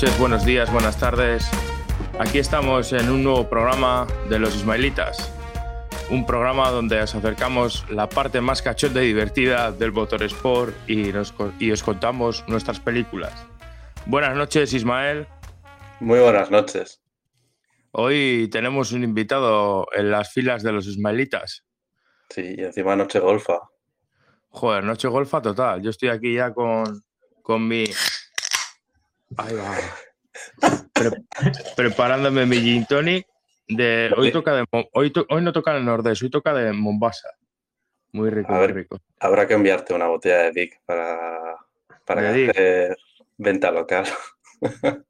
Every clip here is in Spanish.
Noches, buenos días, buenas tardes. Aquí estamos en un nuevo programa de los Ismaelitas. Un programa donde os acercamos la parte más cachonda y divertida del motorsport y, nos, y os contamos nuestras películas. Buenas noches, Ismael. Muy buenas noches. Hoy tenemos un invitado en las filas de los Ismaelitas. Sí, y encima noche golfa. Joder, noche golfa total. Yo estoy aquí ya con, con mi Ahí va. Pre- preparándome mi gin tonic de hoy toca de hoy, to- hoy no toca en el nordeste, hoy toca de Mombasa. Muy rico, muy rico. Habrá que enviarte una botella de Dick para, para hacer venta local.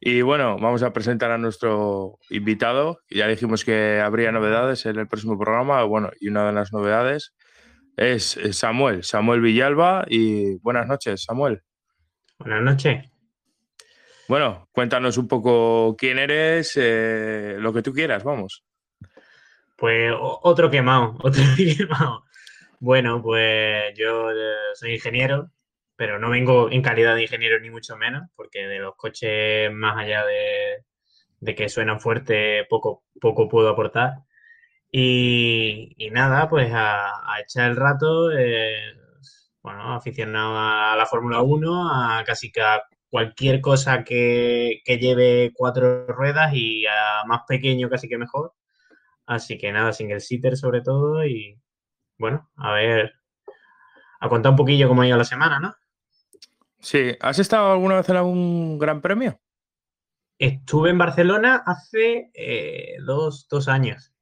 Y bueno, vamos a presentar a nuestro invitado. Ya dijimos que habría novedades en el próximo programa. Bueno, y una de las novedades es eh, Samuel, Samuel Villalba. Y buenas noches, Samuel. Buenas noches. Bueno, cuéntanos un poco quién eres, eh, lo que tú quieras, vamos. Pues otro quemado, otro quemado. Bueno, pues yo eh, soy ingeniero, pero no vengo en calidad de ingeniero ni mucho menos, porque de los coches, más allá de, de que suenan fuerte, poco, poco puedo aportar. Y, y nada, pues a, a echar el rato, eh, bueno, aficionado a la Fórmula 1, a casi que a cualquier cosa que, que lleve cuatro ruedas y a más pequeño casi que mejor. Así que nada, single sitter sobre todo y bueno, a ver, a contar un poquillo cómo ha ido la semana, ¿no? Sí, ¿has estado alguna vez en algún gran premio? Estuve en Barcelona hace eh, dos, dos años.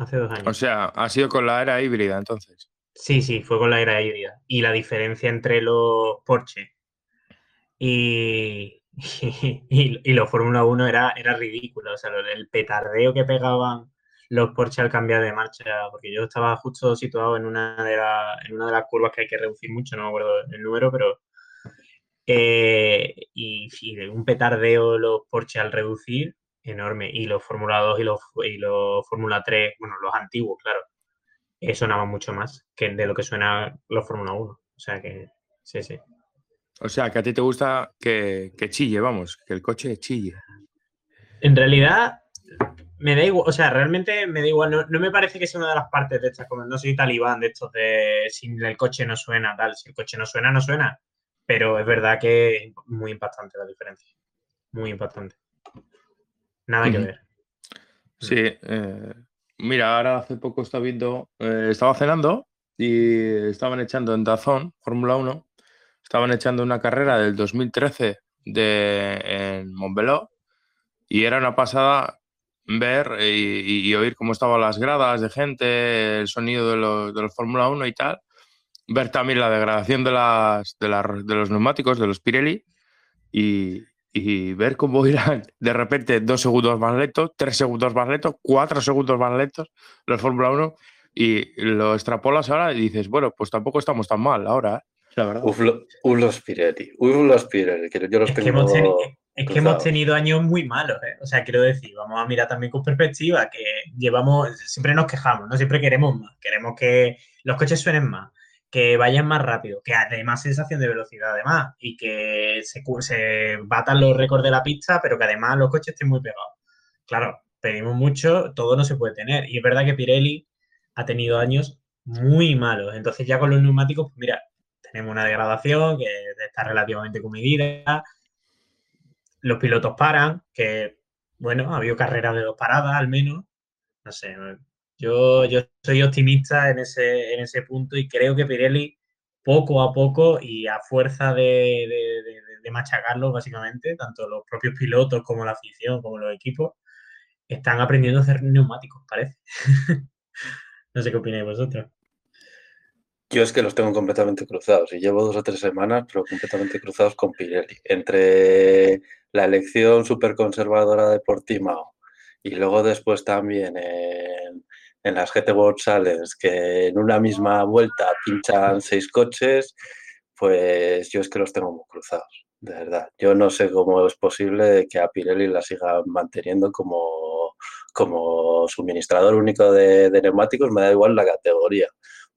Hace dos años. O sea, ha sido con la era híbrida, entonces. Sí, sí, fue con la era híbrida. Y la diferencia entre los Porsche y, y, los Fórmula 1 era, era ridículo. O sea, el petardeo que pegaban los Porsche al cambiar de marcha, porque yo estaba justo situado en una de, la- en una de las curvas que hay que reducir mucho, no me acuerdo el número, pero... eh, y, de un petardeo los Porsche al reducir, enorme. Y los Fórmula 2 y los, y los Fórmula 3, bueno, los antiguos, claro eh, sonaba mucho más que de lo que suena los Fórmula 1. O sea que, sí, sí. O sea, que a ti te gusta que, que chille, vamos, que el coche chille. En realidad, me da igual, o sea, realmente me da igual. No, no me parece que sea una de las partes de estas, como no soy talibán de estos de si el coche no suena, tal. Si el coche no suena, no suena. Pero es verdad que es muy impactante la diferencia. Muy impactante. Nada que ver. Sí, eh, mira, ahora hace poco estaba viendo, eh, estaba cenando y estaban echando en Dazón, Fórmula 1, estaban echando una carrera del 2013 de, en Montbeló y era una pasada ver y, oír cómo estaban las gradas de gente, el sonido de los, Fórmula 1 y tal, ver también la degradación de los neumáticos, de los Pirelli y, y ver cómo irán de repente dos segundos más lentos, tres segundos más lentos, cuatro segundos más lentos los Fórmula 1 y lo extrapolas ahora y dices, bueno, pues tampoco estamos tan mal ahora, ¿eh? la verdad. Uf, lo- uf, los Pirelli. Uf, los Pirelli, que yo los Es que, tengo. hemos teni- es que hemos tenido años muy malos, ¿eh? O sea, quiero decir, vamos a mirar también con perspectiva, que llevamos, siempre nos quejamos, ¿no? Siempre queremos más, queremos que los coches suenen más, que vayan más rápido, que además sensación de velocidad además, y que se, se batan los récords de la pista, pero que además los coches estén muy pegados. Claro, pedimos mucho, todo no se puede tener. Y es verdad que Pirelli ha tenido años muy malos. Entonces ya con los neumáticos, pues mira, tenemos una degradación que está relativamente comedida. Los pilotos paran, que bueno, ha habido carreras de dos paradas al menos. No sé, yo, yo soy optimista en ese, en ese punto y creo que Pirelli poco a poco y a fuerza de, de, básicamente, tanto los propios pilotos como la afición, como los equipos, están aprendiendo a hacer neumáticos, parece. no sé qué opináis vosotros. Yo es que los tengo completamente cruzados y llevo dos o tres semanas, pero completamente cruzados con Pirelli. Entre la elección súper conservadora de Portimao y luego después también en las GT World Challenge, que en una misma vuelta pinchan seis coches, pues yo es que los tengo muy cruzados, de verdad. Yo no sé cómo es posible que a Pirelli la siga manteniendo como, como suministrador único de, de neumáticos, me da igual la categoría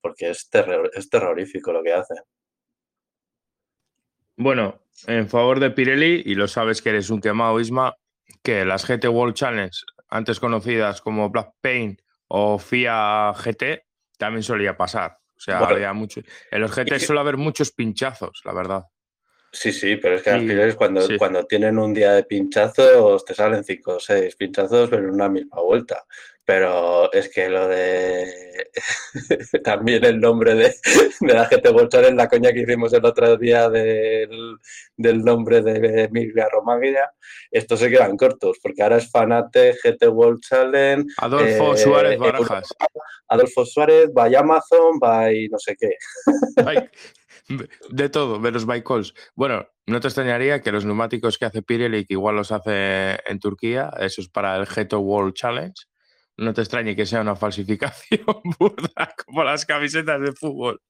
porque es, terror, es terrorífico lo que hace. Bueno, en favor de Pirelli, y lo sabes que eres un quemado, Isma, que las GT World Challenge, antes conocidas como Black Paint o FIA GT, también solía pasar. O sea, bueno, había mucho. En los GT suele haber muchos pinchazos, la verdad. Sí, sí, pero es que al final cuando, sí. cuando tienen un día de pinchazos te salen cinco o seis pinchazos pero en una misma vuelta. Pero es que lo de también el nombre de, de la GT World Challenge, la coña que hicimos el otro día del, del nombre de Emilia Romaglia, estos se quedan cortos, porque ahora es Fanate, GT World Challenge. Adolfo eh, Suárez Barajas. Adolfo Suárez, by Amazon, by no sé qué. De todo, menos by calls. Bueno, no te extrañaría que los neumáticos que hace Pirelli, que igual los hace en Turquía, eso es para el GT World Challenge no te extrañe que sea una falsificación burda como las camisetas de fútbol.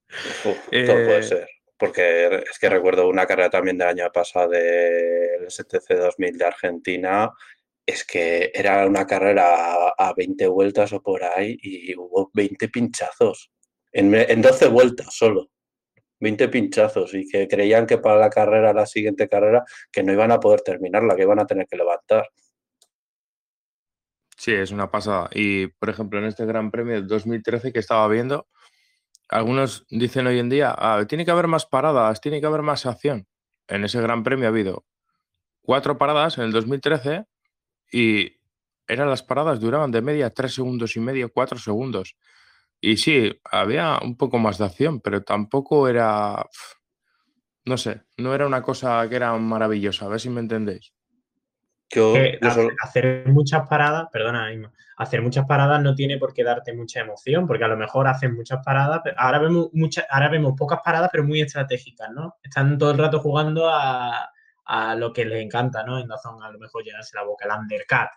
Uf, eh... Todo puede ser. Porque es que recuerdo una carrera también del año pasado del STC 2000 de Argentina. Es que era una carrera a, a 20 vueltas o por ahí y hubo 20 pinchazos. En, en 12 vueltas solo. 20 pinchazos y que creían que para la carrera, la siguiente carrera, que no iban a poder terminarla, que iban a tener que levantar. Sí, es una pasada. Y, por ejemplo, en este Gran Premio del 2013 que estaba viendo, algunos dicen hoy en día, ah, tiene que haber más paradas, tiene que haber más acción. En ese Gran Premio ha habido cuatro paradas en el 2013 y eran las paradas, duraban de media tres segundos y medio, cuatro segundos. Y sí, había un poco más de acción, pero tampoco era, no sé, no era una cosa que era maravillosa, a ver si me entendéis. Yo, eh, yo solo... hacer muchas paradas, perdona, hacer muchas paradas no tiene por qué darte mucha emoción, porque a lo mejor hacen muchas paradas, pero ahora vemos muchas, ahora vemos pocas paradas, pero muy estratégicas, ¿no? Están todo el rato jugando a, a lo que les encanta, ¿no? En Dazón a lo mejor llenarse la boca, el undercut,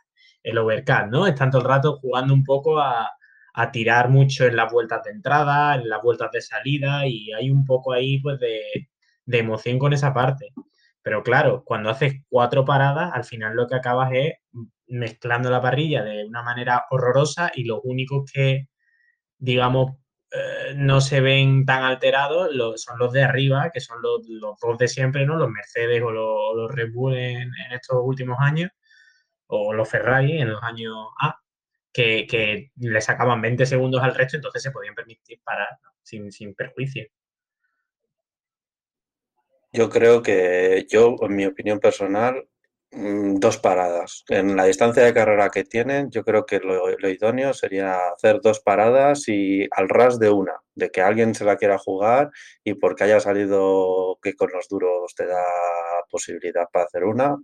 el overcut, ¿no? Están todo el rato jugando un poco a, a tirar mucho en las vueltas de entrada, en las vueltas de salida, y hay un poco ahí, pues, de, de emoción con esa parte. Pero claro, cuando haces cuatro paradas, al final lo que acabas es mezclando la parrilla de una manera horrorosa y los únicos que, digamos, eh, no se ven tan alterados son los de arriba, que son los, los, dos de siempre, ¿no? Los Mercedes o los, los Red Bull en, estos últimos años, o los Ferrari en los años A, que, que le sacaban 20 segundos al resto, entonces se podían permitir parar sin, sin perjuicio. Yo creo que yo, en mi opinión personal, mm, dos paradas. En la distancia de carrera que tienen, yo creo que lo, idóneo sería hacer dos paradas y al ras de una, de que alguien se la quiera jugar y porque haya salido que con los duros te da posibilidad para hacer una,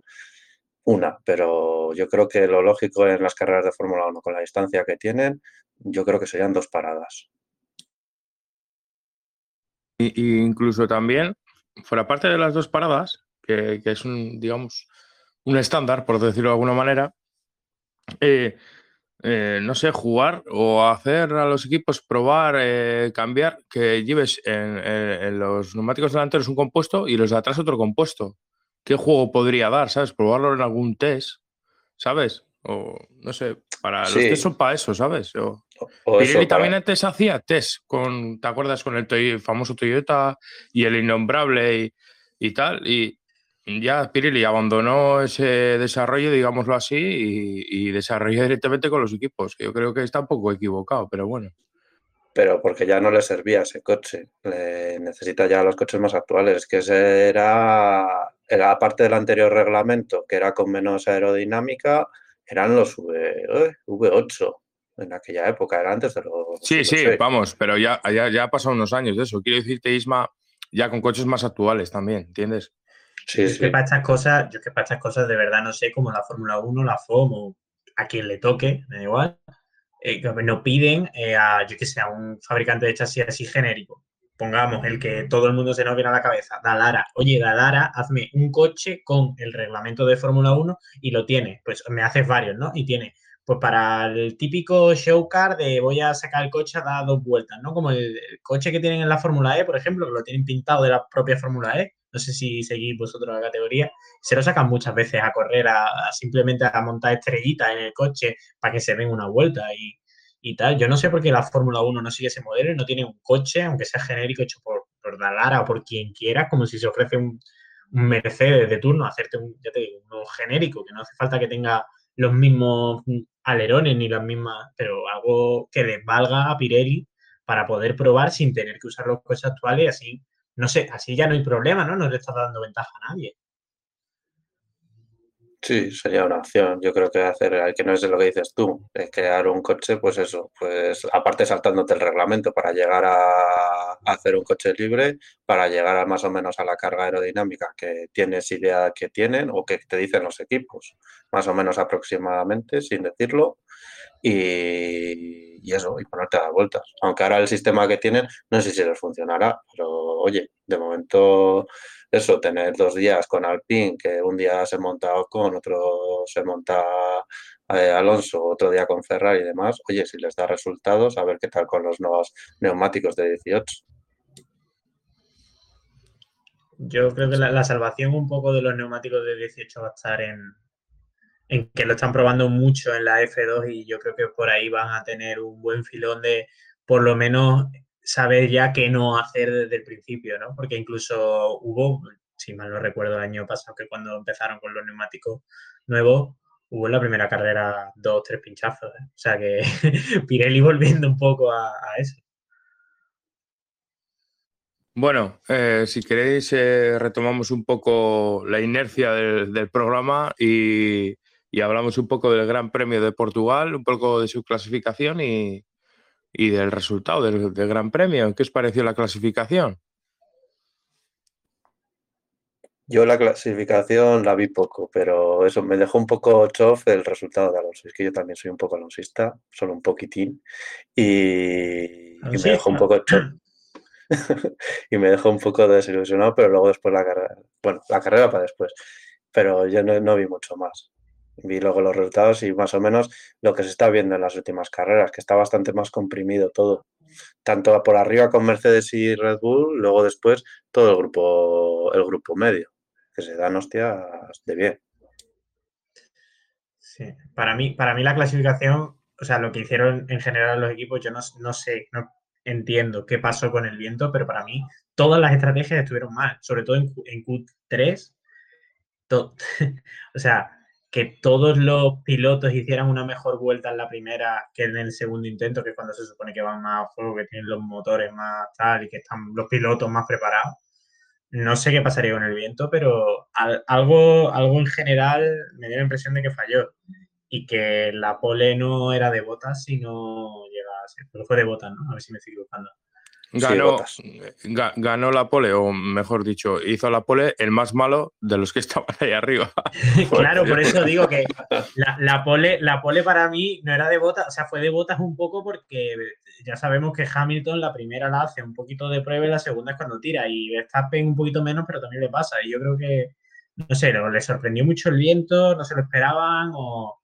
una. Pero yo creo que lo lógico en las carreras de Fórmula 1 con la distancia que tienen, yo creo que serían dos paradas. Y, incluso también fuera parte de las dos paradas, que, que, es un, digamos, un estándar, por decirlo de alguna manera, eh, eh, no sé, jugar o hacer a los equipos probar, eh, cambiar, que lleves en, en, los neumáticos delanteros un compuesto y los de atrás otro compuesto. ¿Qué juego podría dar, sabes? Probarlo en algún test, ¿sabes? O no sé, para sí. los test son para eso, ¿sabes? O, o Pirelli también para... antes hacía test con, ¿te acuerdas? Con el, Toy, famoso Toyota y el innombrable y, y, tal. Y ya Pirelli abandonó ese desarrollo, digámoslo así, y, y desarrolló directamente con los equipos. Yo creo que está un poco equivocado, pero bueno. Pero porque ya no le servía ese coche. Le necesita ya los coches más actuales. Que ese era, era parte del anterior reglamento, que era con menos aerodinámica, eran los v, V8 en aquella época, era antes de los... Sí, sí, vamos, pero ya, ya, ya ha pasado unos años de eso. Quiero decirte, Isma, ya con coches más actuales también, ¿entiendes? Sí, sí. que para estas cosas, yo que para estas cosas de verdad no sé, como la Fórmula 1, la FOM o a quien le toque, me da igual, eh, no piden eh, a, yo que sé, a un fabricante de chasis así genérico. Pongamos el que todo el mundo se nos viene a la cabeza, Dalara, oye, Dalara, hazme un coche con el reglamento de Fórmula 1 y lo tiene, pues me haces varios, ¿no? Y tiene, pues para el típico show car de voy a sacar el coche a dar dos vueltas, ¿no? Como el, coche que tienen en la Fórmula E, por ejemplo, que lo tienen pintado de la propia Fórmula E, no sé si seguís vosotros la categoría, se lo sacan muchas veces a correr, a, simplemente a montar estrellitas en el coche para que se den una vuelta y y tal. Yo no sé por qué la Fórmula 1 no sigue ese modelo y no tiene un coche, aunque sea genérico, hecho por, por Dalara o por quien quiera, como si se ofrece un, Mercedes de turno, hacerte un, ya te digo, uno genérico, que no hace falta que tenga los mismos alerones ni las mismas, pero algo que les valga a Pirelli para poder probar sin tener que usar los coches actuales y así, no sé, así ya no hay problema, ¿no? No le está dando ventaja a nadie. Sí, sería una opción. Yo creo que hacer, que no es lo que dices tú, es crear un coche, pues eso, pues aparte saltándote el reglamento para llegar a, hacer un coche libre, para llegar a más o menos a la carga aerodinámica que tienes idea que tienen o que te dicen los equipos, más o menos aproximadamente, sin decirlo, y, y eso, y ponerte a dar vueltas. Aunque ahora el sistema que tienen, no sé si les funcionará, pero oye, de momento eso, tener dos días con Alpine, que un día se monta con, otro se monta eh, Alonso, otro día con Ferrari y demás, oye, si les da resultados, a ver qué tal con los nuevos neumáticos de 18. Yo creo que la, salvación un poco de los neumáticos de 18 va a estar en, en que lo están probando mucho en la F2 y yo creo que por ahí van a tener un buen filón de por lo menos saber ya qué no hacer desde el principio, ¿no? Porque incluso hubo, si mal no recuerdo, el año pasado que cuando empezaron con los neumáticos nuevos, hubo en la primera carrera dos, tres pinchazos. ¿eh? O sea que Pirelli volviendo un poco a, eso. Bueno, eh, si queréis, eh, retomamos un poco la inercia del, programa y, y, hablamos un poco del Gran Premio de Portugal, un poco de su clasificación y, y del resultado del, Gran Premio. ¿Qué os pareció la clasificación? Yo la clasificación la vi poco, pero eso me dejó un poco chof el resultado de Alonso. Es que yo también soy un poco alonsista, solo un poquitín, y, me dejó un poco chof. y me dejó un poco desilusionado, pero luego después la carrera, bueno, la carrera para después, pero yo no vi mucho más vi luego los resultados y más o menos lo que se está viendo en las últimas carreras, que está bastante más comprimido todo. Tanto por arriba con Mercedes y Red Bull, luego después todo el grupo, el grupo medio, que se dan hostias de bien. Sí, para mí, para mí la clasificación, o sea, lo que hicieron en general los equipos, yo no, no sé, no entiendo qué pasó con el viento, pero para mí todas las estrategias estuvieron mal, sobre todo en, en Q3. o sea, que todos los pilotos hicieran una mejor vuelta en la primera que en el segundo intento, que es cuando se supone que van más a fuego, que tienen los motores más tal y que están los pilotos más preparados. No sé qué pasaría con el viento, pero algo, algo en general me dio la impresión de que falló y que la pole no era de botas, sino llega a ser, fue de botas, ¿no? A ver si me estoy equivocando. Ganó, ganó la pole, o mejor dicho, hizo la pole el más malo de los que estaban ahí arriba. claro, por eso digo que la, pole, la pole para mí no era de botas, o sea, fue de botas un poco porque ya sabemos que Hamilton la primera la hace un poquito de prueba y la segunda es cuando tira. Y Verstappen un poquito menos, pero también le pasa. Y yo creo que, no sé, le sorprendió mucho el viento, no se lo esperaban, o,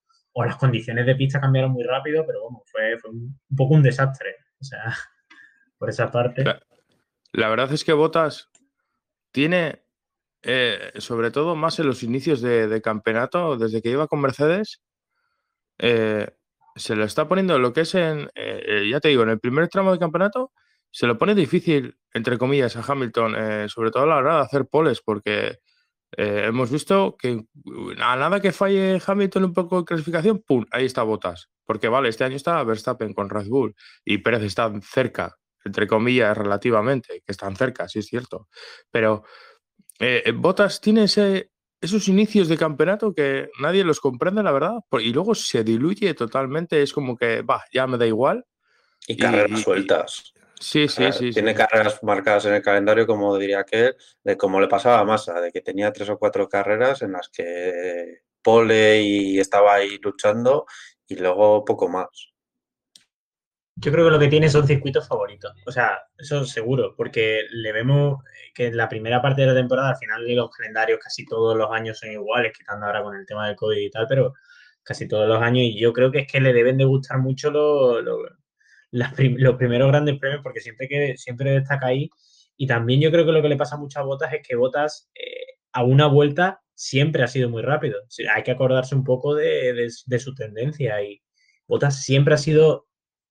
las condiciones de pista cambiaron muy rápido, pero bueno, fue, fue un poco un desastre. O sea por esa parte. La, verdad es que Botas tiene, eh, sobre todo más en los inicios de, campeonato, desde que iba con Mercedes, eh, se lo está poniendo lo que es en, eh, ya te digo, en el primer tramo de campeonato, se lo pone difícil, entre comillas, a Hamilton, sobre todo a la hora de hacer poles, porque hemos visto que a nada que falle Hamilton un poco de clasificación, ¡pum! Ahí está Botas. Porque vale, este año está Verstappen con Red Bull y Pérez está cerca entre comillas, relativamente, que están cerca, sí es cierto. Pero eh, eh, Botas tiene ese, esos inicios de campeonato que nadie los comprende, la verdad, y luego se diluye totalmente, es como que, va, ya me da igual. Y, carreras sueltas. sí, sí, sí. Tiene carreras marcadas en el calendario, como diría que de cómo le pasaba a Massa, de que tenía tres o cuatro carreras en las que pole y estaba ahí luchando y luego poco más. Yo creo que lo que tiene son circuitos favoritos. O sea, eso seguro, porque le vemos que en la primera parte de la temporada, al final de los calendarios, casi todos los años son iguales, quitando ahora con el tema del COVID y tal, pero casi todos los años. Y yo creo que es que le deben de gustar mucho los, los primeros grandes premios, porque siempre, que, siempre destaca ahí. Y también yo creo que lo que le pasa mucho a Botas es que Botas eh, a una vuelta siempre ha sido muy rápido. hay que acordarse un poco de, de su tendencia y Botas siempre ha sido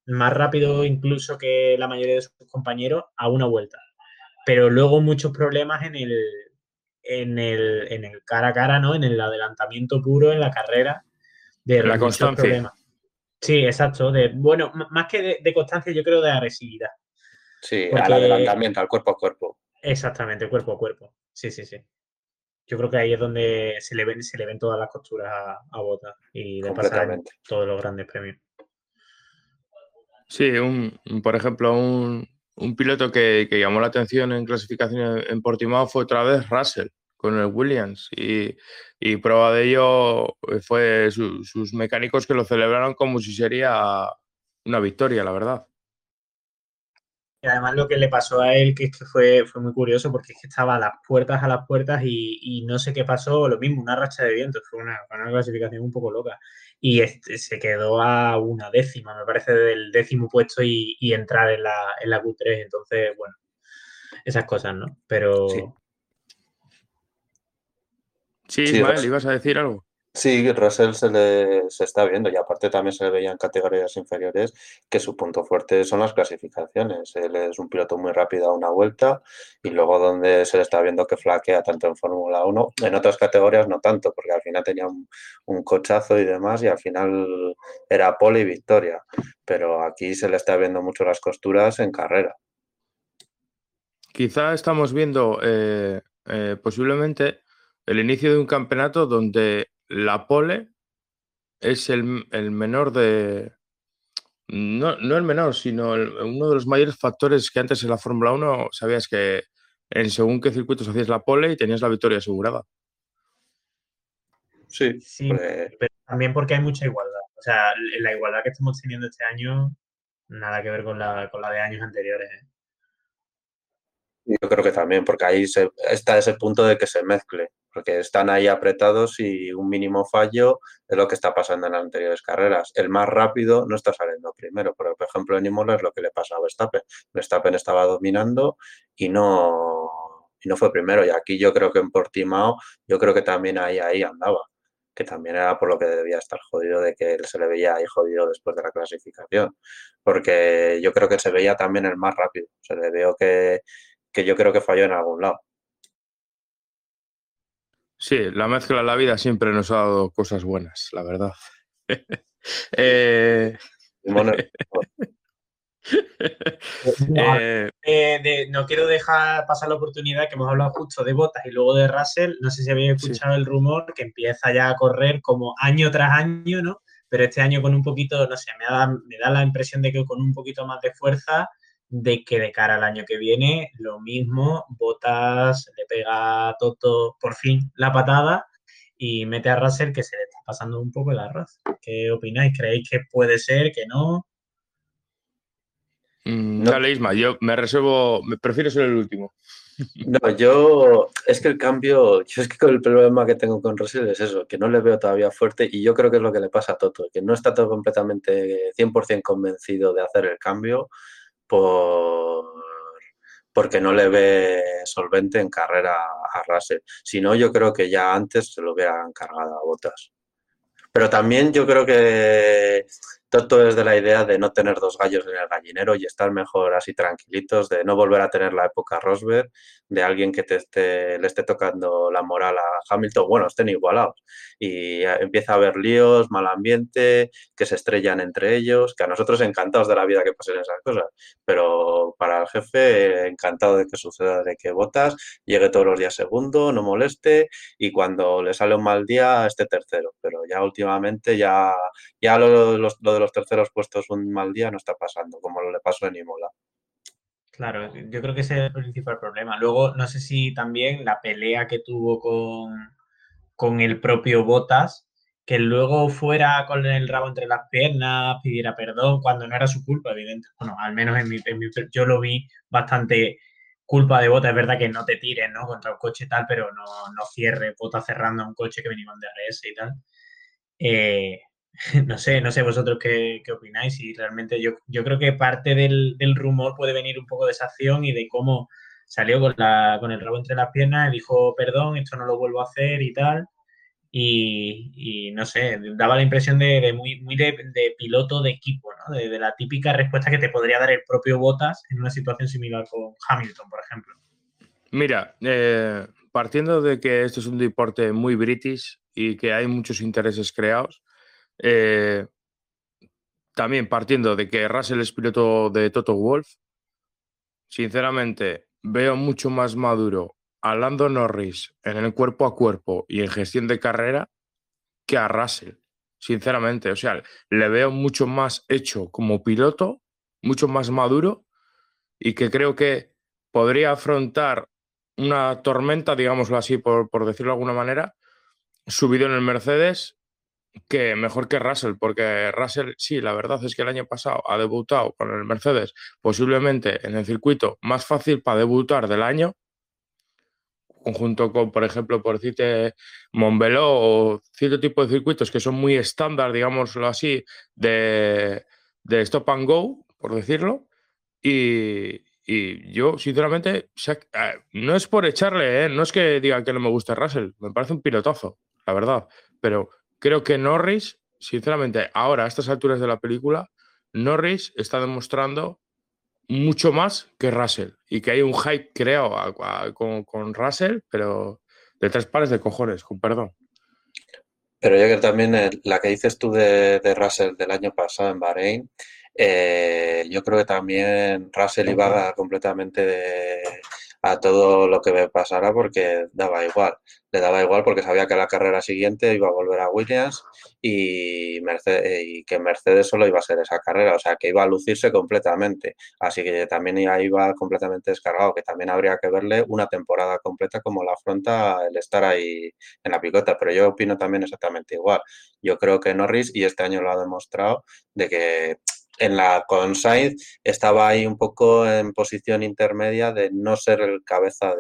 más rápido incluso que la mayoría de sus compañeros a una vuelta. Pero luego muchos problemas en el, en el, en el cara a cara, ¿no? En el adelantamiento puro en la carrera. De la constancia. Sí, exacto. De, bueno, más que de, constancia, yo creo de agresividad. Sí, al adelantamiento, al cuerpo a cuerpo. Exactamente, cuerpo a cuerpo. Sí, sí, sí. Yo creo que ahí es donde se le ven, se le ven todas las costuras a, a Bota y de pasar todos los grandes premios. Sí, un, por ejemplo, un, un piloto que, que, llamó la atención en clasificación en Portimao fue otra vez Russell con el Williams y, y prueba de ello fue sus mecánicos que lo celebraron como si sería una victoria, la verdad. Y además lo que le pasó a él, que es que fue, fue muy curioso, porque es que estaba a las puertas, a las puertas y, y no sé qué pasó, lo mismo, una racha de viento, fue una, una clasificación un poco loca y este, se quedó a una décima, me parece, del décimo puesto y, entrar en la, en la Q3. Entonces, bueno, esas cosas, ¿no? Pero. Sí, sí Ismael, ¿ibas a decir algo? Sí, Russell se le se está viendo y aparte también se le veía en categorías inferiores que su punto fuerte son las clasificaciones. Él es un piloto muy rápido a una vuelta y luego donde se le está viendo que flaquea tanto en Fórmula 1, en otras categorías no tanto, porque al final tenía un, un, cochazo y demás y al final era pole y victoria. Pero aquí se le está viendo mucho las costuras en carrera. Quizá estamos viendo eh, eh, posiblemente el inicio de un campeonato donde la pole es el, menor de. No, el menor, sino uno de los mayores factores que antes en la Fórmula 1 sabías que en según qué circuitos hacías la pole y tenías la victoria asegurada. Sí, sí pues pero también porque hay mucha igualdad. O sea, la igualdad que estamos teniendo este año, nada que ver con la, con la de años anteriores. ¿eh? Yo creo que también, porque ahí se, está ese punto de que se mezcle porque están ahí apretados y un mínimo fallo es lo que está pasando en las anteriores carreras. El más rápido no está saliendo primero, pero por ejemplo en Imola es lo que le pasa a Verstappen. Verstappen estaba dominando y no, y no fue primero. Y aquí yo creo que en Portimao, yo creo que también ahí, ahí andaba, que también era por lo que debía estar jodido de que él se le veía ahí jodido después de la clasificación, porque yo creo que se veía también el más rápido. Se le veo que, que yo creo que falló en algún lado. Sí, la mezcla de la vida siempre nos ha dado cosas buenas, la verdad. eh... Eh, eh, no quiero dejar pasar la oportunidad que hemos hablado justo de Botas y luego de Russell. No sé si habéis escuchado el rumor que empieza ya a correr como año tras año, ¿no? Pero este año con un poquito, no sé, me da, me da la impresión de que con un poquito más de fuerza de que de cara al año que viene, lo mismo, Botas le pega a Toto por fin la patada y mete a Russell que se le está pasando un poco el arroz. ¿Qué opináis? ¿Creéis que puede ser, que no? Mm, dale, Isma, yo me reservo, me prefiero ser el último. No, yo es que el cambio, yo es que con el problema que tengo con Russell es eso, que no le veo todavía fuerte y yo creo que es lo que le pasa a Toto, que no está todo completamente 100% convencido de hacer el cambio por, porque no le ve solvente en carrera a Russell. Si no, yo creo que ya antes se lo hubieran cargado a botas. Pero también yo creo que todo es de la idea de no tener dos gallos en el gallinero y estar mejor así tranquilitos, de no volver a tener la época Rosberg, de alguien que te esté, le esté tocando la moral a Hamilton, bueno, estén igualados. Y empieza a haber líos, mal ambiente, que se estrellan entre ellos, que a nosotros encantados de la vida que pasen esas cosas, pero para el jefe encantado de que suceda, de que votas, llegue todos los días segundo, no moleste y cuando le sale un mal día esté tercero. Pero ya últimamente ya, ya lo de los terceros puestos un mal día no está pasando, como lo le pasó en Imola. Claro, yo creo que ese es el principal problema. Luego, no sé si también la pelea que tuvo con, con el propio Botas, que luego fuera con el rabo entre las piernas, pidiera perdón, cuando no era su culpa, evidente. Bueno, al menos en mi, en mi yo lo vi bastante culpa de bota. Es verdad que no te tires, ¿no? Contra un coche tal, pero no, no cierre bota cerrando un coche que venía con DRS y tal. Eh, no sé, no sé vosotros qué, qué opináis y realmente yo, yo creo que parte del, del, rumor puede venir un poco de esa acción y de cómo salió con, la, con el rabo entre las piernas y dijo, perdón, esto no lo vuelvo a hacer y tal. Y, no sé, daba la impresión de, muy, muy de, piloto de equipo, ¿no? De, la típica respuesta que te podría dar el propio Bottas en una situación similar con Hamilton, por ejemplo. Mira, eh, partiendo de que esto es un deporte muy british y que hay muchos intereses creados, eh, también partiendo de que Russell es piloto de Toto Wolf, sinceramente veo mucho más maduro a Lando Norris en el cuerpo a cuerpo y en gestión de carrera que a Russell, sinceramente. O sea, le veo mucho más hecho como piloto, mucho más maduro y que creo que podría afrontar una tormenta, digámoslo así, por, por decirlo de alguna manera, subido en el Mercedes que mejor que Russell, porque Russell, sí, la verdad es que el año pasado ha debutado con el Mercedes, posiblemente en el circuito más fácil para debutar del año, conjunto con, por ejemplo, por decirte Montbeló o cierto tipo de circuitos que son muy estándar, digámoslo así, de, de stop and go, por decirlo. Y, y yo, sinceramente, no es por echarle, ¿eh? no es que diga que no me guste Russell, me parece un pilotazo, la verdad. Pero creo que Norris, sinceramente, ahora a estas alturas de la película, Norris está demostrando mucho más que Russell y que hay un hype creado con, con, Russell, pero de tres pares de cojones, con perdón. Pero yo que también eh, la que dices tú de, de, Russell del año pasado en Bahrein, eh, yo creo que también Russell iba completamente de, a todo lo que me pasara porque daba igual. Le daba igual porque sabía que la carrera siguiente iba a volver a Williams y, Mercedes, y que Mercedes solo iba a ser esa carrera, o sea que iba a lucirse completamente. Así que también iba completamente descargado, que también habría que verle una temporada completa como la afronta el estar ahí en la picota. Pero yo opino también exactamente igual. Yo creo que Norris, y este año lo ha demostrado, de que en la con Sainz estaba ahí un poco en posición intermedia de no ser el cabeza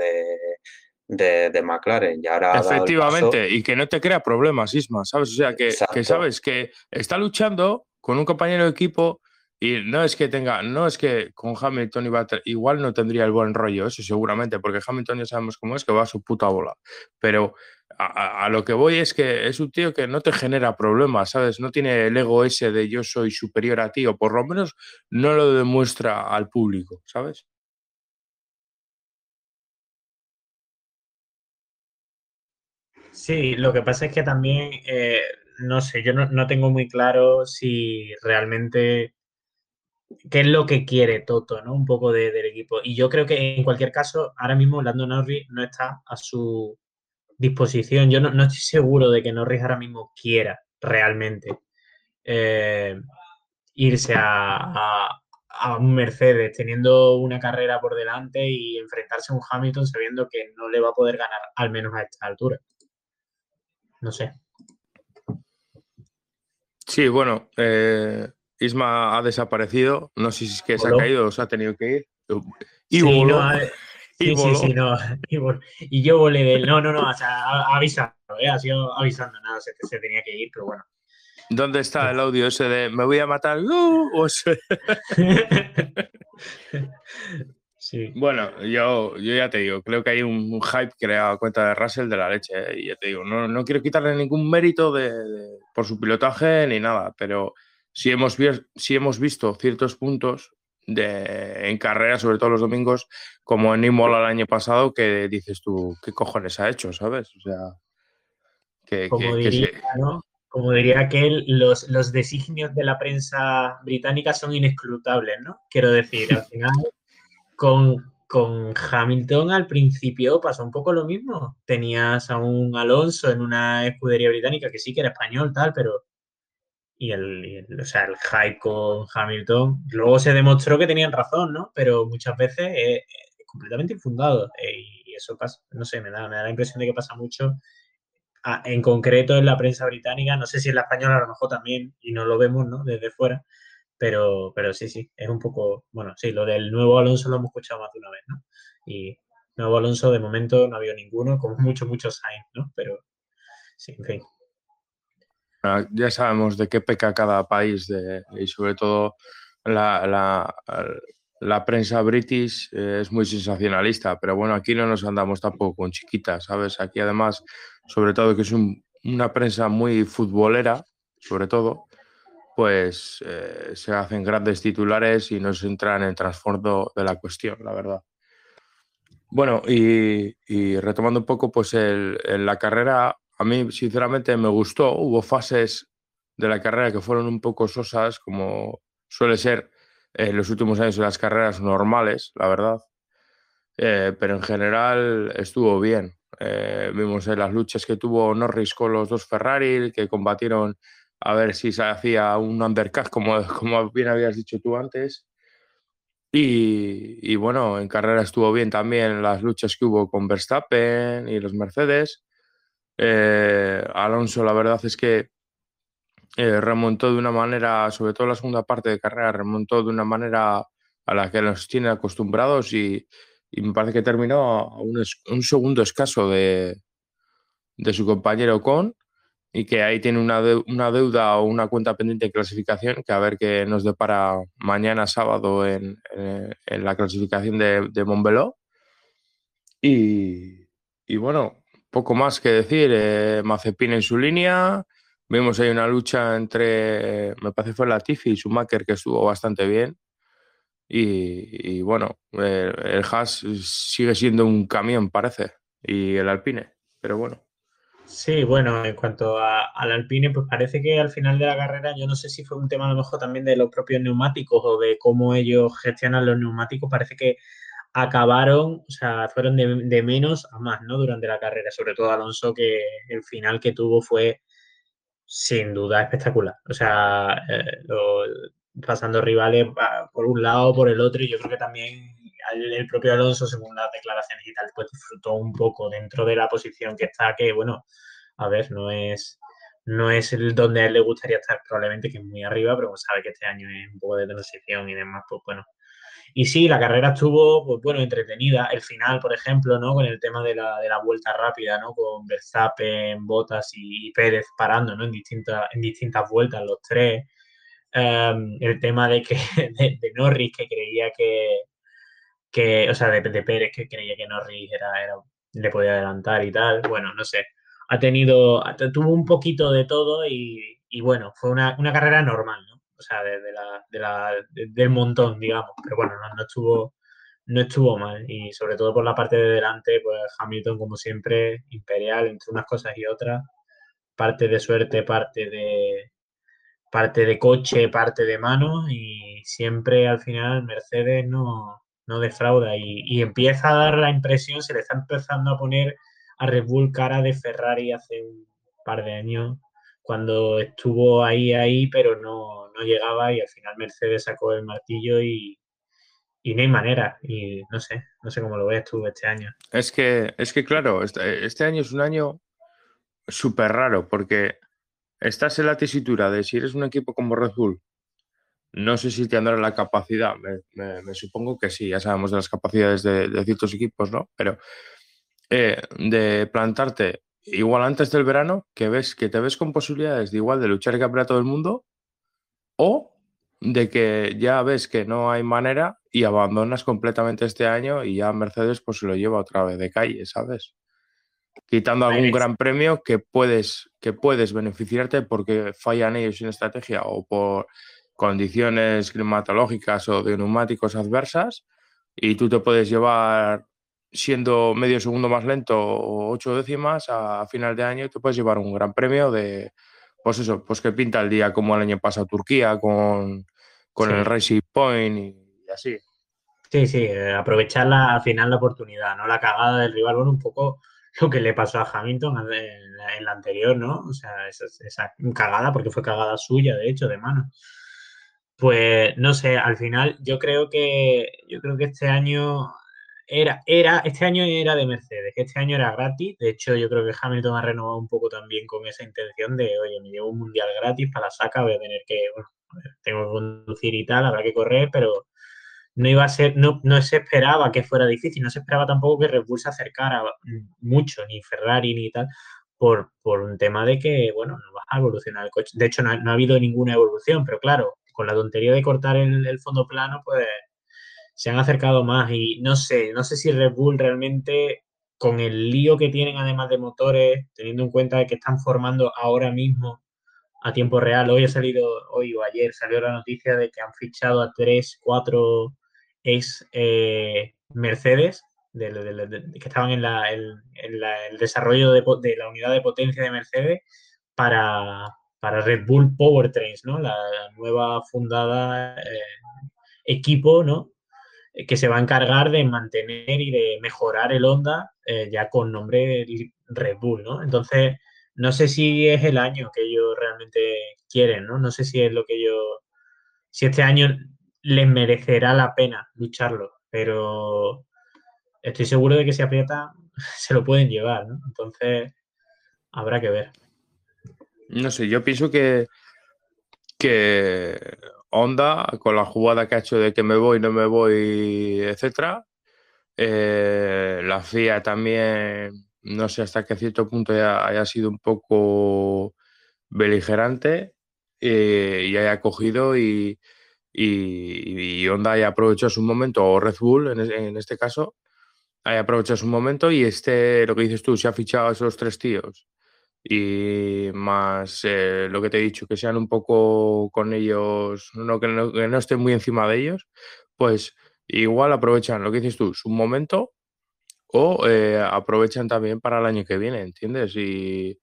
de, de, McLaren. Y ahora Efectivamente, y que no te crea problemas, Isma, ¿sabes? O sea, que, que, sabes que está luchando con un compañero de equipo y no es que tenga, no es que con Hamilton iba igual no tendría el buen rollo, eso seguramente, porque Hamilton ya sabemos cómo es, que va a su puta bola. Pero a, lo que voy es que es un tío que no te genera problemas, ¿sabes? No tiene el ego ese de yo soy superior a ti, o por lo menos no lo demuestra al público, ¿sabes? Sí, lo que pasa es que también, eh, no sé, yo no, tengo muy claro si realmente qué es lo que quiere Toto, ¿no? Un poco del equipo. Y yo creo que en cualquier caso, ahora mismo Lando Norris no está a su disposición. Yo no, estoy seguro de que Norris ahora mismo quiera realmente eh, irse a, un Mercedes teniendo una carrera por delante y enfrentarse a un Hamilton sabiendo que no le va a poder ganar, al menos a esta altura. No sé. Sí, bueno, eh, Isma ha desaparecido. No sé si es que se ha caído o se ha tenido que ir. Y Sí, sí, sí, no. Y, yo volé de él. No, no, no, o sea, avisando, ¿eh? ha sido avisando, nada, se, se, tenía que ir, pero bueno. ¿Dónde está el audio ese de me voy a matar? Uh, sí. Bueno, yo, yo ya te digo, creo que hay un, hype creado a cuenta de Russell de la leche. ¿eh? Y ya te digo, no, no quiero quitarle ningún mérito de, por su pilotaje ni nada, pero si hemos, si hemos visto ciertos puntos de, en carrera, sobre todo los domingos, como en Imola el año pasado, que dices tú, ¿qué cojones ha hecho? ¿Sabes? O sea, que, como, diría, como diría aquel, los, los designios de la prensa británica son inescrutables, ¿no? Quiero decir, al final, con, con Hamilton al principio pasó un poco lo mismo. Tenías a un Alonso en una escudería británica que sí que era español, tal, pero y el, o sea, el hype con Hamilton. Luego se demostró que tenían razón, ¿no? Pero muchas veces es, completamente infundado. Eh, y eso pasa, no sé, me da, me da la impresión de que pasa mucho en concreto en la prensa británica, no sé si en la española a lo mejor también, y no lo vemos, ¿no? Desde fuera, pero, pero sí, sí, es un poco, bueno, sí, lo del nuevo Alonso lo hemos escuchado más de una vez, ¿no? Y nuevo Alonso de momento no ha habido ninguno, como muchos, muchos hay, ¿no? Pero sí, en fin. Ya sabemos de qué peca cada país y sobre todo la, la, la prensa british eh, es muy sensacionalista, pero bueno, aquí no nos andamos tampoco con chiquitas, ¿sabes? Aquí además, sobre todo que es una prensa muy futbolera, sobre todo, pues eh, se hacen grandes titulares y no se entran en el trasfondo de la cuestión, la verdad. Bueno, y, retomando un poco, pues el, la carrera, a mí sinceramente me gustó, hubo fases de la carrera que fueron un poco sosas, como suele ser en los últimos años de las carreras normales, la verdad. Eh, pero en general estuvo bien. Eh, vimos las luchas que tuvo Norris con los dos Ferrari, que combatieron a ver si se hacía un undercut, como, como bien habías dicho tú antes. Y, bueno, en carrera estuvo bien también las luchas que hubo con Verstappen y los Mercedes. Eh, Alonso, la verdad es que eh, remontó de una manera, sobre todo la segunda parte de carrera, remontó de una manera a la que nos tiene acostumbrados y, me parece que terminó un, segundo escaso de, su compañero Con y que ahí tiene una, deuda o una cuenta pendiente de clasificación que a ver qué nos depara mañana sábado en, la clasificación de, de Montbeló. Y, bueno, poco más que decir. Eh, Mazepin en su línea, Vimos ahí una lucha entre, me parece fue Latifi y Schumacher, que estuvo bastante bien. Y, bueno, el, Haas sigue siendo un camión, parece, y el Alpine, pero bueno. Sí, bueno, en cuanto al Alpine, pues parece que al final de la carrera, yo no sé si fue un tema a lo mejor también de los propios neumáticos o de cómo ellos gestionan los neumáticos, parece que acabaron, o sea, fueron de, de menos a más, ¿no? Durante la carrera, sobre todo Alonso, que el final que tuvo fue sin duda espectacular. O sea, eh, pasando rivales por un lado, por el otro, y yo creo que también el, propio Alonso, según las declaraciones y tal, pues disfrutó un poco dentro de la posición que está, que bueno, a ver, no es no es el donde a él le gustaría estar probablemente, que es muy arriba, pero sabe que este año es un poco de transición y demás, pues bueno, y sí, la carrera estuvo, pues bueno, entretenida. El final, por ejemplo, ¿no? Con el tema de la, de la vuelta rápida, ¿no? Con Verstappen, Bottas y, Pérez parando, ¿no? En distintas, en distintas vueltas, los tres. Em, el tema de que de, Norris, que creía que, que o sea, de, de, Pérez, que creía que Norris era, era, le podía adelantar y tal. Bueno, no sé. Ha tenido, tuvo un poquito de todo y, y bueno, fue una, una carrera normal, ¿no? O sea, de, la, de la, del montón, digamos. Pero bueno, no, estuvo, no estuvo mal. Y sobre todo por la parte de delante, pues Hamilton, como siempre, imperial entre unas cosas y otras. Parte de suerte, parte de, parte de coche, parte de mano. Y siempre al final Mercedes no, no defrauda. Y, y empieza a dar la impresión, se le está empezando a poner a Red Bull cara de Ferrari hace un par de años cuando estuvo ahí, ahí, pero no, llegaba y al final Mercedes sacó el martillo y, y no hay manera. Y no sé, no sé cómo lo ves tú este año. Es que, es que claro, este, este año es un año súper raro porque estás en la tesitura de si eres un equipo como Red Bull, no sé si tendrá la capacidad, me, supongo que sí, ya sabemos de las capacidades de, ciertos equipos, ¿no? Pero eh, de plantarte igual antes del verano, que ves que te ves con posibilidades de igual de luchar que todo el mundo, o de que ya ves que no hay manera y abandonas completamente este año y ya Mercedes pues se lo lleva otra vez de calle, ¿sabes? Quitando algún gran premio que puedes, que puedes beneficiarte porque fallan ellos en estrategia o por condiciones climatológicas o de neumáticos adversas y tú te puedes llevar siendo medio segundo más lento o ocho décimas a final de año te puedes llevar un gran premio de, pues eso, pues que pinta el día como el año pasado Turquía con, el Racing Point y, así. Sí, sí, eh, aprovechar la, al final la oportunidad, ¿no? La cagada del rival, bueno, un poco lo que le pasó a Hamilton en la, anterior, ¿no? O sea, esa, esa, cagada, porque fue cagada suya, de hecho, de mano. Pues no sé, al final yo creo que yo creo que este año era, era, este año era de Mercedes, este año era gratis. De hecho, yo creo que Hamilton ha renovado un poco también con esa intención de, oye, me llevo un mundial gratis para la saca, voy a tener que, bueno, tengo que conducir y tal, habrá que correr, pero no iba a ser, no, no se esperaba que fuera difícil, no se esperaba tampoco que Red Bull se acercara mucho, ni Ferrari ni tal, por, por un tema de que, bueno, no va a evolucionar el coche. De hecho, no ha, habido ninguna evolución, pero claro, con la tontería de cortar el fondo plano, pues se han acercado más y no sé, no sé si Red Bull realmente con el lío que tienen además de motores, teniendo en cuenta que están formando ahora mismo a tiempo real, hoy ha salido, hoy o ayer salió la noticia de que han fichado a tres, cuatro ex eh, Mercedes, que estaban en, el desarrollo de, la unidad de potencia de Mercedes para, para Red Bull Powertrains, ¿no? La, nueva fundada eh, equipo, ¿no? Que se va a encargar de mantener y de mejorar el Honda eh, ya con nombre Red Bull, ¿no? Entonces, no sé si es el año que ellos realmente quieren, ¿no? No sé si es lo que ellos, si este año les merecerá la pena lucharlo, pero estoy seguro de que si aprieta se lo pueden llevar, ¿no? Entonces, habrá que ver. No sé, yo pienso que, que Honda, con la jugada que ha hecho de que me voy, no me voy, etcétera. Eh, la FIA también, no sé hasta qué cierto punto haya sido un poco beligerante eh, y haya cogido y, y, Honda haya aprovechado su momento, o Red Bull en, en, este caso, haya aprovechado su momento y este, lo que dices tú, se ha fichado a esos tres tíos y más eh, lo que te he dicho, que sean un poco con ellos, no, que, no, que no estén muy encima de ellos, pues igual aprovechan lo que dices tú, su momento o eh, aprovechan también para el año que viene, ¿entiendes? Y,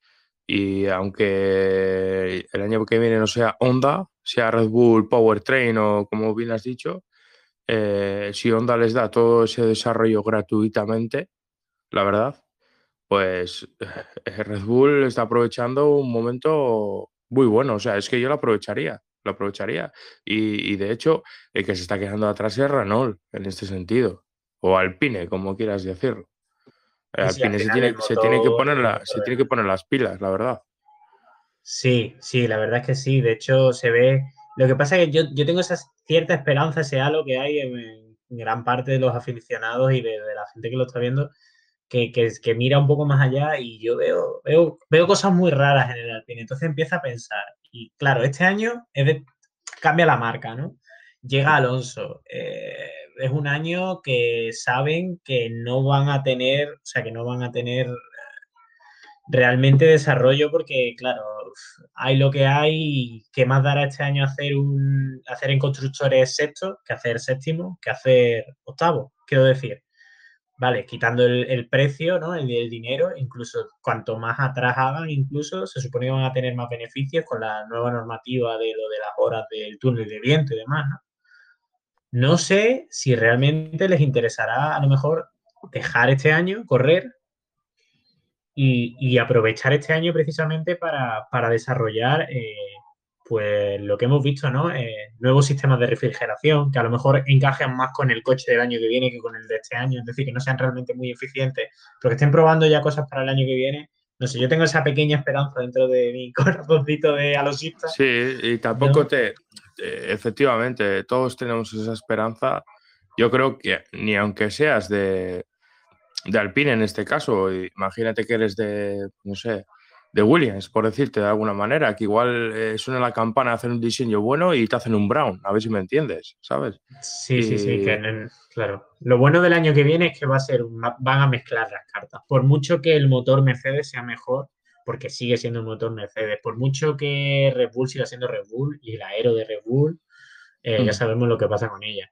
y, aunque el año que viene no sea Honda, sea Red Bull Powertrain o como bien has dicho, eh, si Honda les da todo ese desarrollo gratuitamente, la verdad, pues eh, Red Bull está aprovechando un momento muy bueno. O sea, es que yo lo aprovecharía, lo aprovecharía. Y, de hecho, el que se está quedando atrás es Renault en este sentido. O Alpine, como quieras decirlo. Alpine se, tiene, se, tiene, que poner se tiene que poner las pilas, la verdad. Sí, sí, la verdad es que sí. De hecho, se ve. Lo que pasa es que yo, yo tengo esa cierta esperanza, ese halo que hay en, gran parte de los aficionados y de, la gente que lo está viendo, que, que, mira un poco más allá y yo veo, veo, veo cosas muy raras en el Alpine. Entonces empieza a pensar. Y claro, este año es cambia la marca, ¿no? Llega Alonso. Eh, es un año que saben que no van a tener, o sea, que no van a tener realmente desarrollo porque, claro, hay lo que hay y qué más dará este año hacer, un, hacer en constructores sexto que hacer séptimo, que hacer octavo, quiero decir. Vale, quitando el, precio, ¿no? El, dinero, incluso cuanto más atrás hagan, incluso se supone que van a tener más beneficios con la nueva normativa de lo de las horas del túnel de viento y demás, ¿no? No sé si realmente les interesará a lo mejor dejar este año, correr y, aprovechar este año precisamente para, desarrollar eh, pues lo que hemos visto, ¿no? Eh, nuevos sistemas de refrigeración que a lo mejor encajen más con el coche del año que viene que con el de este año, es decir, que no sean realmente muy eficientes, pero que estén probando ya cosas para el año que viene. No sé, yo tengo esa pequeña esperanza dentro de mi corazoncito de alosista. Sí, y tampoco te, Efectivamente, todos tenemos esa esperanza. Yo creo que ni aunque seas de, de Alpine en este caso, imagínate que eres de, no sé, de Williams, por decirte de alguna manera, que igual eh, suena la campana, hacen un diseño bueno y te hacen un brown, a ver si me entiendes, ¿sabes? Sí, sí, sí, claro. Lo bueno del año que viene es que va a ser, van a mezclar las cartas. Por mucho que el motor Mercedes sea mejor, porque sigue siendo un motor Mercedes, por mucho que Red Bull siga siendo Red Bull y el aero de Red Bull, eh, ya mm. sabemos lo que pasa con ella.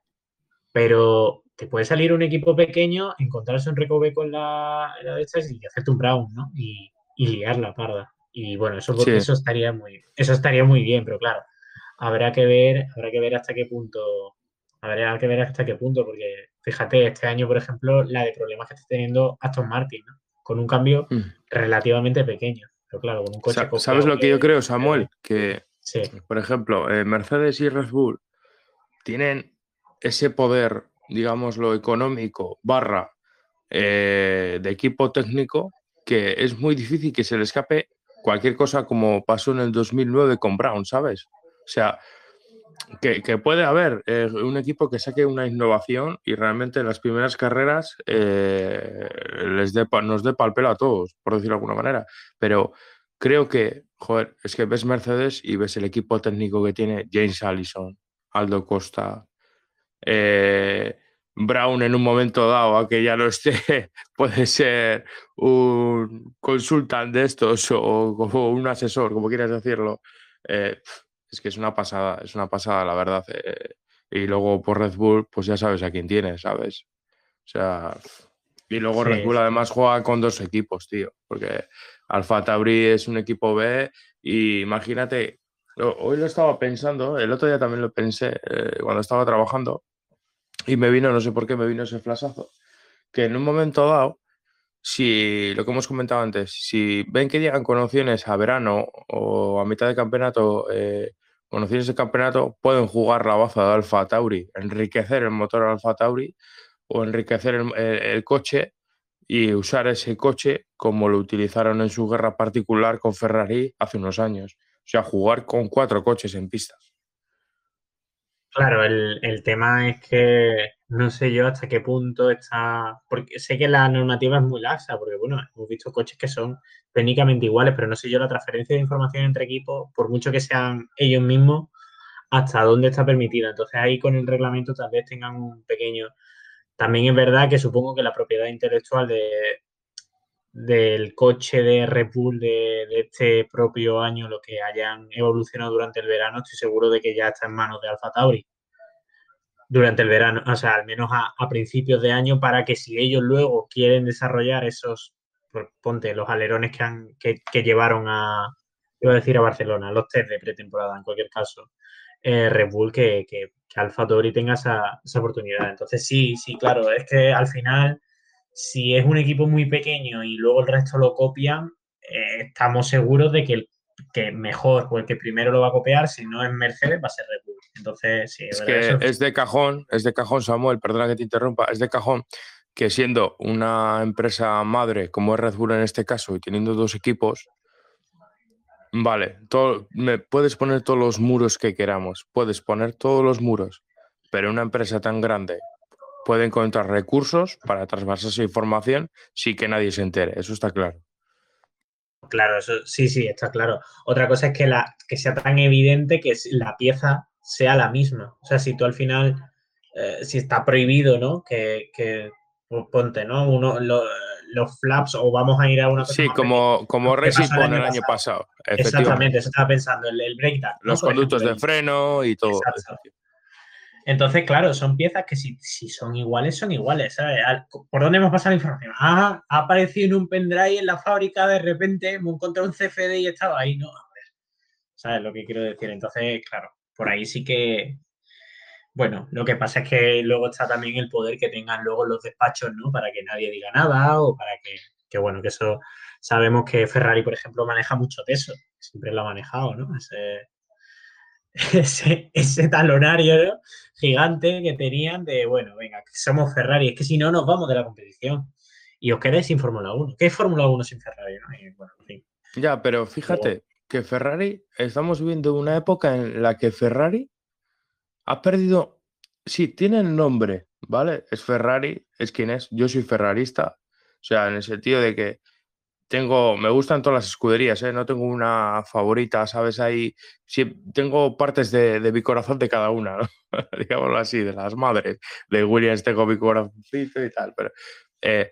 Pero te puede salir un equipo pequeño, encontrarse un recoveco en la, en la de y hacerte un brown, ¿no? Y, y liar la parda. Y bueno, eso, eso, estaría muy, eso estaría muy bien, pero claro, habrá que ver, habrá que ver hasta qué punto, habrá que ver hasta qué punto, porque fíjate, este año, por ejemplo, la de problemas que está teniendo Aston Martin, ¿no? Con un cambio mm. relativamente pequeño. Pero claro, con un coche. ¿Sabes lo que yo creo, Samuel? Que, por ejemplo, eh, Mercedes y Red Bull tienen ese poder digamos, lo económico barra eh, de equipo técnico que es muy difícil que se le escape cualquier cosa como pasó en el 2009 con Brown, ¿sabes? O sea, que, puede haber eh, un equipo que saque una innovación y realmente en las primeras carreras eh, les dé, nos dé palo a todos, por decirlo de alguna manera. Pero creo que, joder, es que ves Mercedes y ves el equipo técnico que tiene James Allison, Aldo Costa, eh, Brown en un momento dado, a que ya no esté, puede ser un consultant de estos o, un asesor, como quieras decirlo. Eh, es que es una pasada, es una pasada, la verdad. Eh, y luego por Red Bull, pues ya sabes a quién tienes, ¿sabes? O sea, y luego Red Bull además juega con dos equipos, tío, porque Alfa Tauri es un equipo B y imagínate, hoy lo estaba pensando, el otro día también lo pensé eh, cuando estaba trabajando y me vino, no sé por qué me vino ese flasazo, que en un momento dado, si lo que hemos comentado antes, si ven que llegan con opciones a verano o a mitad de campeonato, eh, con opciones de campeonato, pueden jugar la baza de Alfa Tauri, enriquecer el motor Alfa Tauri o enriquecer el, coche y usar ese coche como lo utilizaron en su guerra particular con Ferrari hace unos años. O sea, jugar con cuatro coches en pista. Claro, el, tema es que no sé yo hasta qué punto está, porque sé que la normativa es muy laxa, porque bueno, hemos visto coches que son técnicamente iguales, pero no sé yo la transferencia de información entre equipos, por mucho que sean ellos mismos, hasta dónde está permitida. Entonces ahí con el reglamento tal vez tengan un pequeño... También es verdad que supongo que la propiedad intelectual de, del coche de Red Bull de, este propio año, lo que hayan evolucionado durante el verano, estoy seguro de que ya está en manos de Alfa Tauri durante el verano, o sea, al menos a, principios de año, para que si ellos luego quieren desarrollar esos, pues, ponte, los alerones que, han, que, llevaron a, iba a decir a Barcelona, los test de pretemporada en cualquier caso, eh, Red Bull, que, que, Alfa Tauri tenga esa, esa oportunidad. Entonces, sí, sí, claro, es que al final si es un equipo muy pequeño y luego el resto lo copian, eh, estamos seguros de que el que mejor o el que primero lo va a copiar, si no es Mercedes, va a ser Red Bull. Entonces, sí, es que es de cajón, es de cajón, Samuel, perdona que te interrumpa, es de cajón que siendo una empresa madre como es Red Bull en este caso y teniendo dos equipos, vale, todo, me puedes poner todos los muros que queramos, puedes poner todos los muros, pero una empresa tan grande puede encontrar recursos para trasvasar esa información sin que nadie se entere. Eso está claro. Claro, eso sí, sí, está claro. Otra cosa es que, la, que sea tan evidente que la pieza sea la misma. O sea, si tú al final, eh, si está prohibido, ¿no? Que, que pues ponte, ¿no? Uno, los flaps o vamos a ir a una cosa Sí, como, como Racing el año pasado. Exactamente, eso estaba pensando, el, el breakdown. Los conductos de freno y todo. Entonces, claro, son piezas que si, son iguales, son iguales. ¿Por dónde hemos pasado la información? Ah, ha aparecido en un pendrive en la fábrica, de repente hemos encontrado un CFD y estaba ahí, ¿no? ¿Sabes lo que quiero decir? Entonces, claro, por ahí sí que. Bueno, lo que pasa es que luego está también el poder que tengan luego los despachos, ¿no? Para que nadie diga nada o para que, que bueno, que eso sabemos que Ferrari, por ejemplo, maneja mucho peso, siempre lo ha manejado, ¿no? Ese, ese, ese talonario gigante que tenían de, bueno, venga, que somos Ferrari, es que si no nos vamos de la competición y os quedáis sin Fórmula 1. ¿Qué es Fórmula 1 sin Ferrari? Ya, pero fíjate que Ferrari, estamos viviendo una época en la que Ferrari ha perdido, sí, tiene el nombre, ¿vale? Es Ferrari, es quien es, yo soy ferrarista, o sea, en el sentido de que tengo, me gustan todas las escuderías, ¿eh? no tengo una favorita, ¿sabes? Ahí tengo partes de, mi corazón de cada una, digámoslo así, de las madres. De Williams tengo mi corazoncito y tal, pero eh,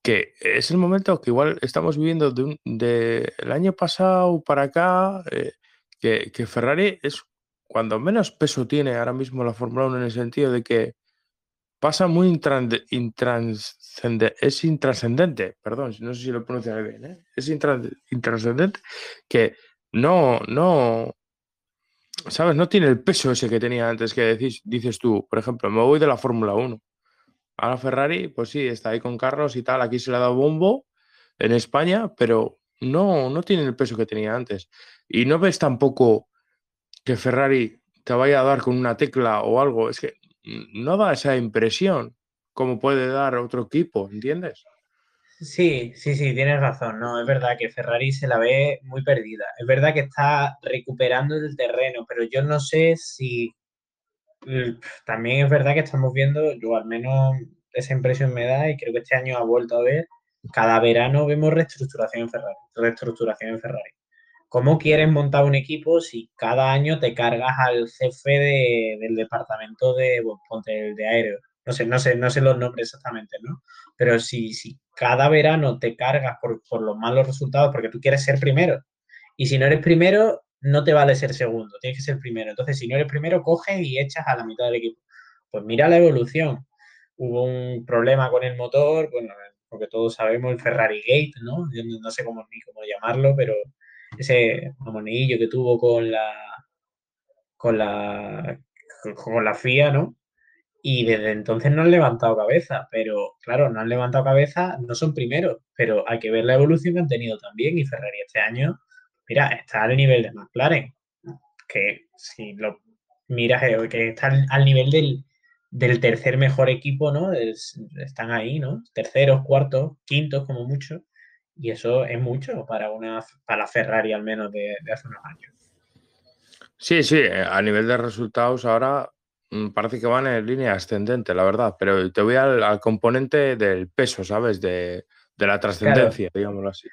que es el momento que igual estamos viviendo de, año pasado para acá, eh, que, que Ferrari es cuando menos peso tiene ahora mismo la Fórmula 1 en el sentido de que pasa muy intranscendente, es intrascendente, perdón, no sé si lo pronunciaré bien, ¿eh? es intrascendente que no, no, ¿sabes? No tiene el peso ese que tenía antes que decís, dices tú, por ejemplo, me voy de la Fórmula 1. A la Ferrari, pues sí, está ahí con Carlos y tal, aquí se le ha dado bombo en España, pero no, no tiene el peso que tenía antes. Y no ves tampoco que Ferrari te vaya a dar con una tecla o algo, es que no da esa impresión como puede dar otro equipo, ¿entiendes? Sí, sí, sí, tienes razón, ¿no? Es verdad que Ferrari se la ve muy perdida. Es verdad que está recuperando el terreno, pero yo no sé si también es verdad que estamos viendo, yo al menos esa impresión me da y creo que este año ha vuelto a ver, cada verano vemos reestructuración en Ferrari, reestructuración en Ferrari. ¿Cómo quieres montar un equipo si cada año te cargas al jefe del departamento de, de aéreo? No sé, no sé, no sé los nombres exactamente, ¿no? Pero si, si cada verano te cargas por, por los malos resultados porque tú quieres ser primero y si no eres primero, no te vale ser segundo, tienes que ser primero. Entonces, si no eres primero, coges y echas a la mitad del equipo. Pues mira la evolución. Hubo un problema con el motor, bueno, porque todos sabemos el Ferrari Gate, ¿no? No sé cómo ni cómo llamarlo, pero ese mamonillo que tuvo con la con la con la FIA, ¿no? Y desde entonces no han levantado cabeza, pero claro, no han levantado cabeza, no son primeros, pero hay que ver la evolución que han tenido también. Y Ferrari este año mira, está al nivel de McLaren, que si lo miras, eh, que está al nivel del, tercer mejor equipo, ¿no? están ahí, ¿no? Terceros, cuartos, quintos, como mucho. Y eso es mucho para una para Ferrari, al menos de, hace unos años. Sí, sí, eh, a nivel de resultados ahora mm, parece que van en línea ascendente, la verdad, pero te voy al, componente del peso, ¿sabes? De, la trascendencia, digámoslo así.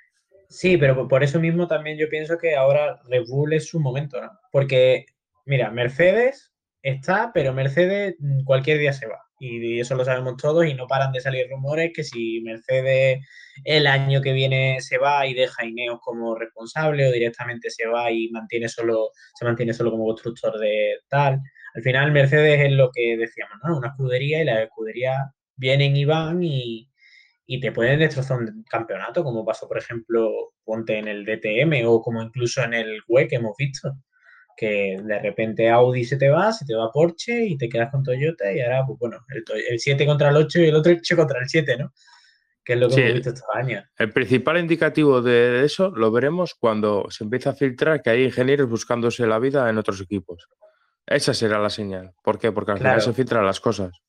Sí, pero por eso mismo también yo pienso que ahora Red Bull es su momento, ¿no? Porque, mira, Mercedes está, pero Mercedes mm, cualquier día se va. Y eso lo sabemos todos y no paran de salir rumores que si Mercedes el año que viene se va y deja a Ineos como responsable o directamente se va y mantiene solo, se mantiene solo como constructor de tal. Al final Mercedes es lo que decíamos, ¿no? Una escudería y las escuderías vienen y van y, y te pueden destrozar un campeonato, como pasó, por ejemplo, ponte en el DTM o como incluso en el WEC que hemos visto, que de repente Audi se te va, se te va Porsche y te quedas con Toyota y ahora, pues bueno, el, 7 contra el 8 y el otro 8 contra el 7, ¿no? Que es lo que hemos visto estos años. El principal indicativo de eso lo veremos cuando se empieza a filtrar que hay ingenieros buscándose la vida en otros equipos. Esa será la señal. ¿Por qué? Porque al final se filtran las cosas.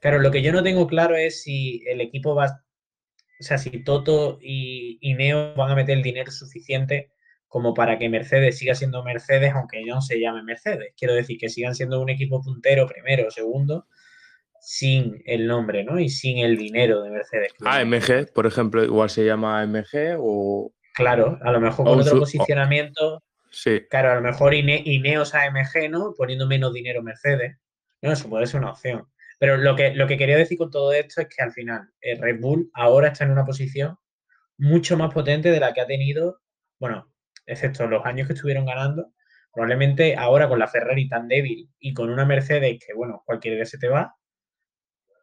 Claro, lo que yo no tengo claro es si el equipo va, o sea, si Toto y, Neo van a meter el dinero suficiente como para que Mercedes siga siendo Mercedes, aunque no se llame Mercedes. Quiero decir que sigan siendo un equipo puntero, primero o segundo, sin el nombre, ¿no? Y sin el dinero de Mercedes. AMG, por ejemplo, igual se llama AMG o... Claro, a lo mejor con otro posicionamiento. Sí. Claro, a lo mejor Ineos AMG, ¿no? Poniendo menos dinero Mercedes. No, eso puede ser una opción. Pero lo que, lo que quería decir con todo esto es que al final el Red Bull ahora está en una posición mucho más potente de la que ha tenido, bueno, excepto los años que estuvieron ganando. Probablemente ahora con la Ferrari tan débil y con una Mercedes que, bueno, cualquier día se te va,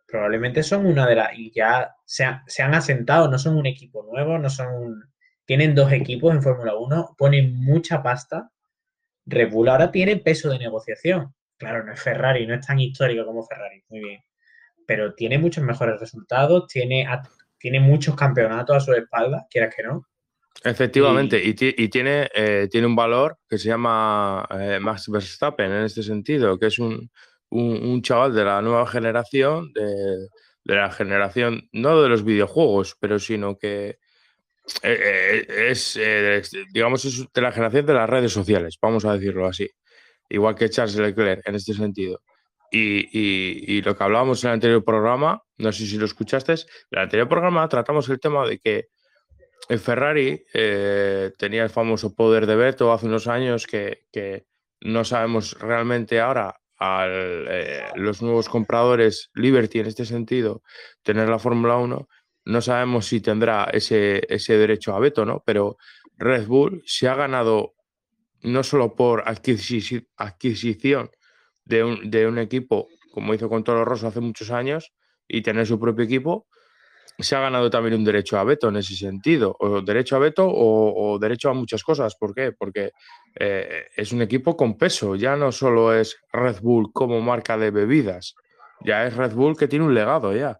probablemente son una de las. Y ya se, han asentado, no son un equipo nuevo, no son. Tienen dos equipos en Fórmula 1, ponen mucha pasta. Red Bull ahora tiene peso de negociación. Claro, no es Ferrari, no es tan histórico como Ferrari, muy bien. Pero tiene muchos mejores resultados, tiene, tiene muchos campeonatos a su espalda, quieras que no. Efectivamente, y, tiene, eh, tiene un valor que se llama eh, Max Verstappen en este sentido, que es un, chaval de la nueva generación, de, la generación, no de los videojuegos, pero sino que eh, es, digamos, es de la generación de las redes sociales, vamos a decirlo así igual que Charles Leclerc en este sentido. Y, lo que hablábamos en el anterior programa, no sé si lo escuchaste, en el anterior programa tratamos el tema de que el Ferrari eh, tenía el famoso poder de veto hace unos años que, no sabemos realmente ahora a eh, los nuevos compradores Liberty en este sentido tener la Fórmula 1 no sabemos si tendrá ese, ese derecho a veto, ¿no? Pero Red Bull se ha ganado no solo por adquisición de un, de un equipo, como hizo con Toro Rosso hace muchos años, y tener su propio equipo, se ha ganado también un derecho a veto en ese sentido, o derecho a veto o, derecho a muchas cosas. ¿Por qué? Porque eh, es un equipo con peso, ya no solo es Red Bull como marca de bebidas, ya es Red Bull que tiene un legado ya.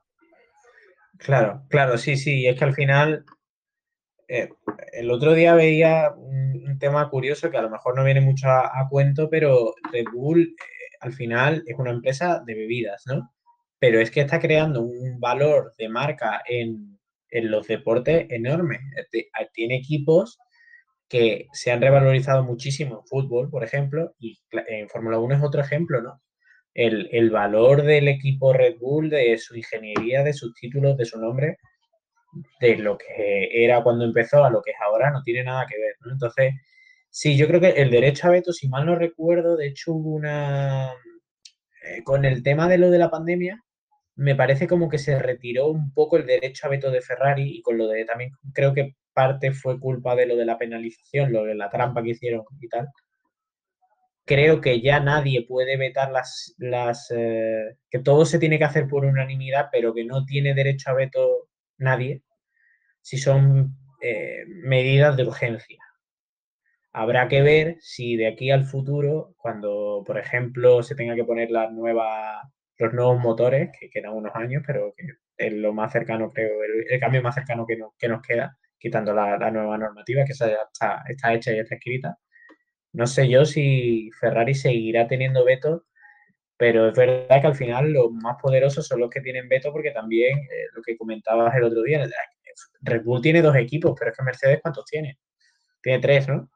Claro, claro, sí, sí, es que al final eh, el otro día veía un, tema curioso que a lo mejor no viene mucho a, cuento, pero Red Bull eh, al final es una empresa de bebidas, ¿no? Pero es que está creando un valor de marca en, los deportes enorme. Tiene equipos que se han revalorizado muchísimo en fútbol, por ejemplo, y en Fórmula 1 es otro ejemplo, ¿no? El, el, valor del equipo Red Bull, de su ingeniería, de sus títulos, de su nombre, de lo que era cuando empezó a lo que es ahora, no tiene nada que ver, ¿no? Entonces, Sí, yo creo que el derecho a veto, si mal no recuerdo, de hecho hubo una... Eh, con el tema de lo de la pandemia, me parece como que se retiró un poco el derecho a veto de Ferrari y con lo de también creo que parte fue culpa de lo de la penalización, lo de la trampa que hicieron y tal. Creo que ya nadie puede vetar las, las eh, que todo se tiene que hacer por unanimidad, pero que no tiene derecho a veto nadie si son eh, medidas de urgencia. Habrá que ver si de aquí al futuro, cuando, por ejemplo, se tenga que poner las nuevas, los nuevos motores, que quedan unos años, pero que es lo más cercano, creo, el, cambio más cercano que, que nos queda, quitando la, nueva normativa, que está, está hecha y está escrita. No sé yo si Ferrari seguirá teniendo veto, pero es verdad que al final los más poderosos son los que tienen veto, porque también eh, lo que comentabas el otro día, Red Bull tiene dos equipos, pero es que Mercedes, ¿cuántos tiene? Tiene tres, ¿no?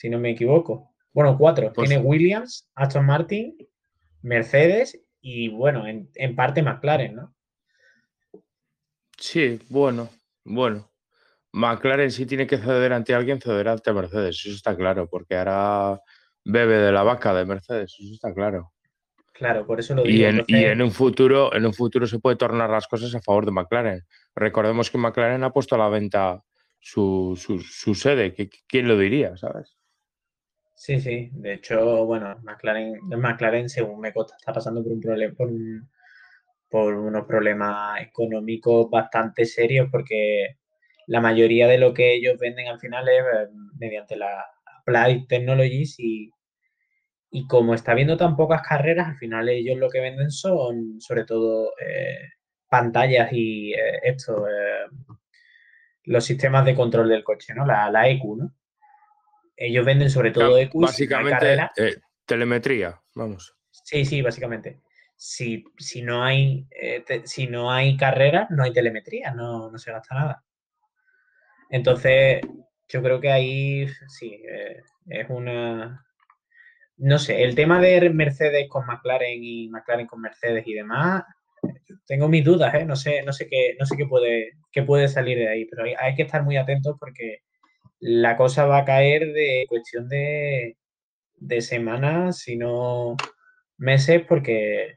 si no me equivoco. Bueno, cuatro. Pues Tiene Williams, Aston Martin, Mercedes y, bueno, en, parte McLaren, ¿no? Sí, bueno, bueno. McLaren si tiene que ceder ante alguien, cederá ante Mercedes, eso está claro, porque ahora bebe de la vaca de Mercedes, eso está claro. Claro, por eso lo digo. Y en, y en, un futuro, en un futuro se puede tornar las cosas a favor de McLaren. Recordemos que McLaren ha puesto a la venta su, su sede, ¿quién lo diría, sabes? Sí, sí. De hecho, bueno, McLaren, McLaren según me consta, está pasando por un problema, por, por unos problemas económicos bastante serios, porque la mayoría de lo que ellos venden al final es eh, mediante la Applied Technologies y, y como está viendo tan pocas carreras, al final ellos lo que venden son sobre todo eh, pantallas y eh, esto, los sistemas de control del coche, ¿no? La, la EQ, ¿no? Ellos venden sobre todo EQ. Básicamente, eh, telemetría, vamos. Sí, sí, básicamente. Si, si no hay eh, si no hay carrera, no hay telemetría, no, se gasta nada. Entonces, yo creo que ahí sí, eh, es una. No sé, el tema de Mercedes con McLaren y McLaren con Mercedes y demás, tengo mis dudas, ¿eh? No sé, no sé qué, no sé qué puede, qué puede salir de ahí, pero hay que estar muy atentos porque la cosa va a caer de cuestión de, semanas, si no meses, porque,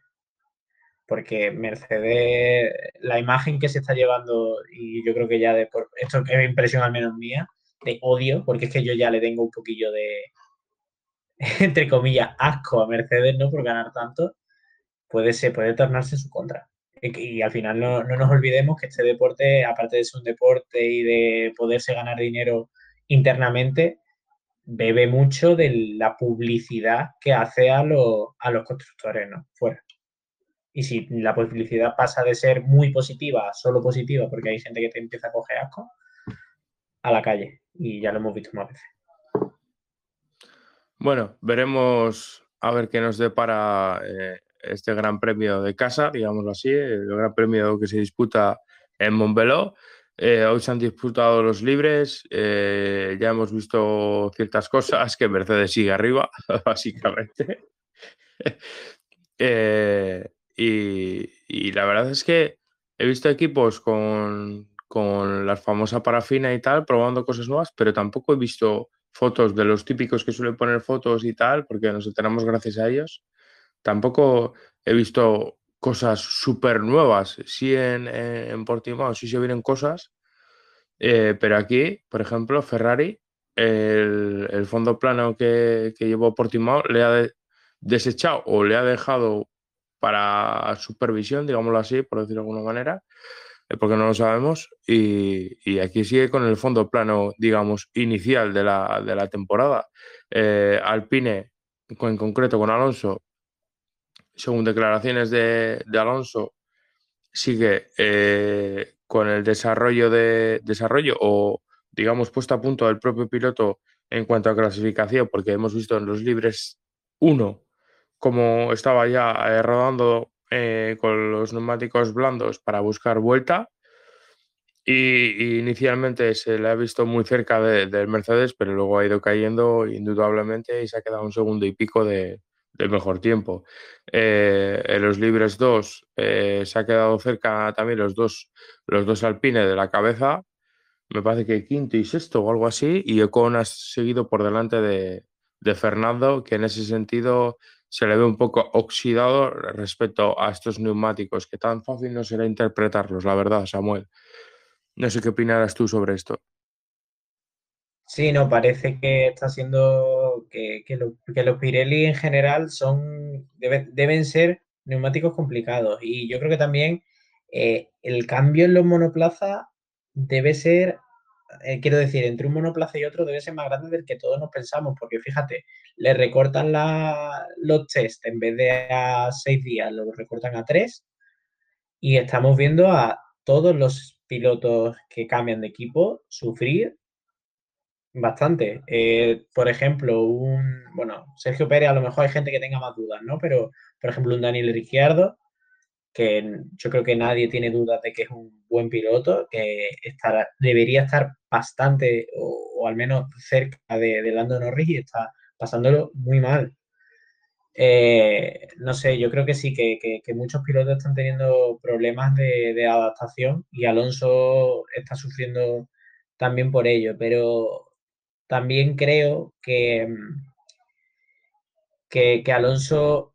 porque Mercedes, la imagen que se está llevando, y yo creo que ya de por, esto es impresión al menos mía, de odio, porque es que yo ya le tengo un poquillo de, entre comillas, asco a Mercedes, ¿no? Por ganar tanto, puede, ser, puede tornarse su contra. Y, al final no, no, nos olvidemos que este deporte, aparte de ser un deporte y de poderse ganar dinero internamente bebe mucho de la publicidad que hace a, los, a los constructores, ¿no? Fuera. Y si la publicidad pasa de ser muy positiva a solo positiva, porque hay gente que te empieza a coger asco, a la calle. Y ya lo hemos visto más veces. Bueno, veremos a ver qué nos depara eh, este gran premio de casa, digámoslo así, el gran premio que se disputa en Montbeló. Eh, hoy se han disputado los libres, eh, ya hemos visto ciertas cosas, que Mercedes sigue arriba, básicamente. Eh, y, la verdad es que he visto equipos con, con la famosa parafina y tal, probando cosas nuevas, pero tampoco he visto fotos de los típicos que suelen poner fotos y tal, porque nos enteramos gracias a ellos. Tampoco he visto cosas súper nuevas. Sí en, en, Portimao sí se vienen cosas, eh, pero aquí, por ejemplo, Ferrari, el, fondo plano que, que, llevó Portimao le ha desechado o le ha dejado para supervisión, digámoslo así, por decirlo de alguna manera, eh, porque no lo sabemos, y, aquí sigue con el fondo plano, digamos, inicial de la, temporada. Eh, Alpine, en concreto con Alonso, según declaraciones de, Alonso, sigue eh, con el desarrollo de desarrollo o digamos puesto a punto del propio piloto en cuanto a clasificación, porque hemos visto en los libres uno como estaba ya eh, rodando eh, con los neumáticos blandos para buscar vuelta. Y, inicialmente se le ha visto muy cerca del Mercedes, pero luego ha ido cayendo indudablemente y se ha quedado un segundo y pico de, mejor tiempo. Eh, en los libres 2 se ha quedado cerca también los dos, los dos alpines de la cabeza, me parece que quinto y sexto o algo así, y Ocon ha seguido por delante de, de Fernando, que en ese sentido se le ve un poco oxidado respecto a estos neumáticos, que tan fácil no será interpretarlos, la verdad, Samuel. No sé qué opinarás tú sobre esto. Sí, no, parece que está siendo que, los Pirelli en general son deben ser neumáticos complicados. Y yo creo que también eh, el cambio en los monoplazas debe ser eh, quiero decir, entre un monoplaza y otro debe ser más grande del que todos nos pensamos, porque fíjate, le recortan los test en vez de a seis días, lo recortan a tres y estamos viendo a todos los pilotos que cambian de equipo sufrir bastante. Eh, por ejemplo, un, bueno, Sergio Pérez, a lo mejor hay gente que tenga más dudas, ¿no? Pero, por ejemplo, un Daniel Ricciardo, que yo creo que nadie tiene dudas de que es un buen piloto, que estará, debería estar bastante o, al menos cerca de, de, Lando Norris y está pasándolo muy mal. Eh, no sé, yo creo que sí, que, muchos pilotos están teniendo problemas de, adaptación y Alonso está sufriendo también por ello, pero también creo que, que, que Alonso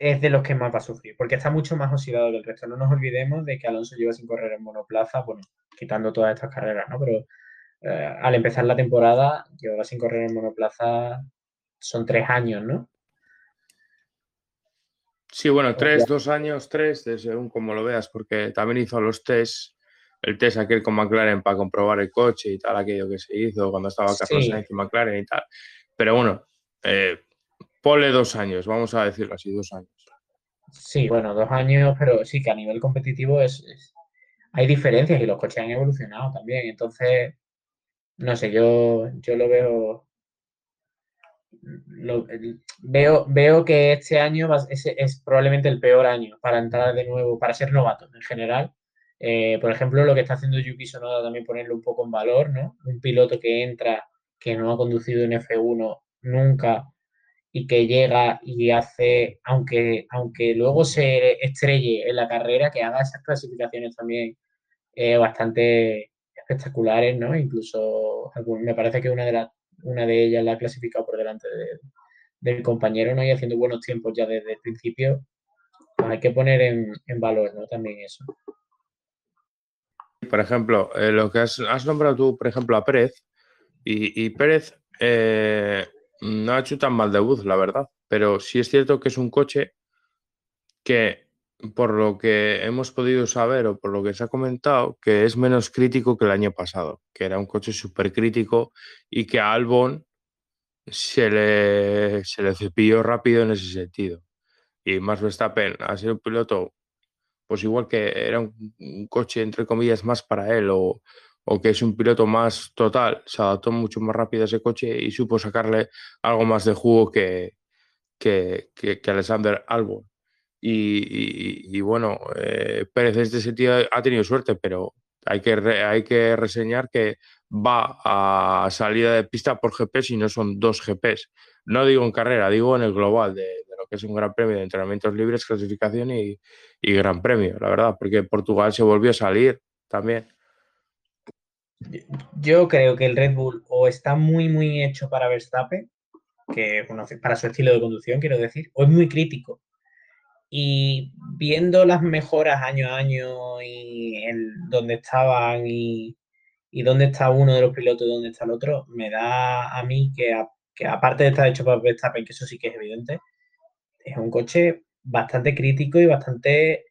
es de los que más va a sufrir, porque está mucho más oxidado que el resto. No nos olvidemos de que Alonso lleva sin correr en monoplaza, bueno, quitando todas estas carreras, ¿no? Pero eh, al empezar la temporada, lleva sin correr en monoplaza, son tres años, ¿no? Sí, bueno, tres, dos años, tres, según como lo veas, porque también hizo los test, el test aquel con McLaren para comprobar el coche y tal, aquello que se hizo cuando estaba Carlos Sainz y McLaren y tal. Pero bueno, eh, Pole dos años, vamos a decirlo así, dos años. Sí, bueno, dos años, pero sí que a nivel competitivo es, hay diferencias y los coches han evolucionado también. Entonces, no sé, yo, yo lo veo. veo, veo que este año es, probablemente el peor año para entrar de nuevo, para ser novato en general. Eh, por ejemplo, lo que está haciendo Yuki Sonoda también ponerlo un poco en valor, ¿no? Un piloto que entra, que no ha conducido en F1 nunca y que llega y hace, aunque, aunque luego se estrelle en la carrera, que haga esas clasificaciones también eh, bastante espectaculares, ¿no? Incluso me parece que una de, las una de ellas la ha clasificado por delante del compañero, ¿no? Y haciendo buenos tiempos ya desde el principio. Hay que poner en, valor, ¿no? También eso. Por ejemplo, eh, lo que has, nombrado tú, por ejemplo, a Pérez, y, Pérez eh, no ha hecho tan mal debut, la verdad, pero sí es cierto que es un coche que, por lo que hemos podido saber o por lo que se ha comentado, que es menos crítico que el año pasado, que era un coche súper crítico y que a Albon se le, se le cepilló rápido en ese sentido. Y más Verstappen ha sido un piloto, pues igual que era un coche, entre comillas, más para él o, o que es un piloto más total, se adaptó mucho más rápido a ese coche y supo sacarle algo más de jugo que, que, Alexander Albon. Y, bueno, eh, Pérez en este sentido ha tenido suerte, pero hay que, hay que reseñar que va a salida de pista por GP y no son dos GPs. No digo en carrera, digo en el global de, que es un gran premio de entrenamientos libres, clasificación y, y gran premio, la verdad, porque Portugal se volvió a salir también. Yo creo que el Red Bull o está muy, muy hecho para Verstappen, que para su estilo de conducción, quiero decir, o es muy crítico. Y viendo las mejoras año a año y el, dónde estaban y, y dónde está uno de los pilotos y dónde está el otro, me da a mí que, que aparte de estar hecho para Verstappen, que eso sí que es evidente, es un coche bastante crítico y bastante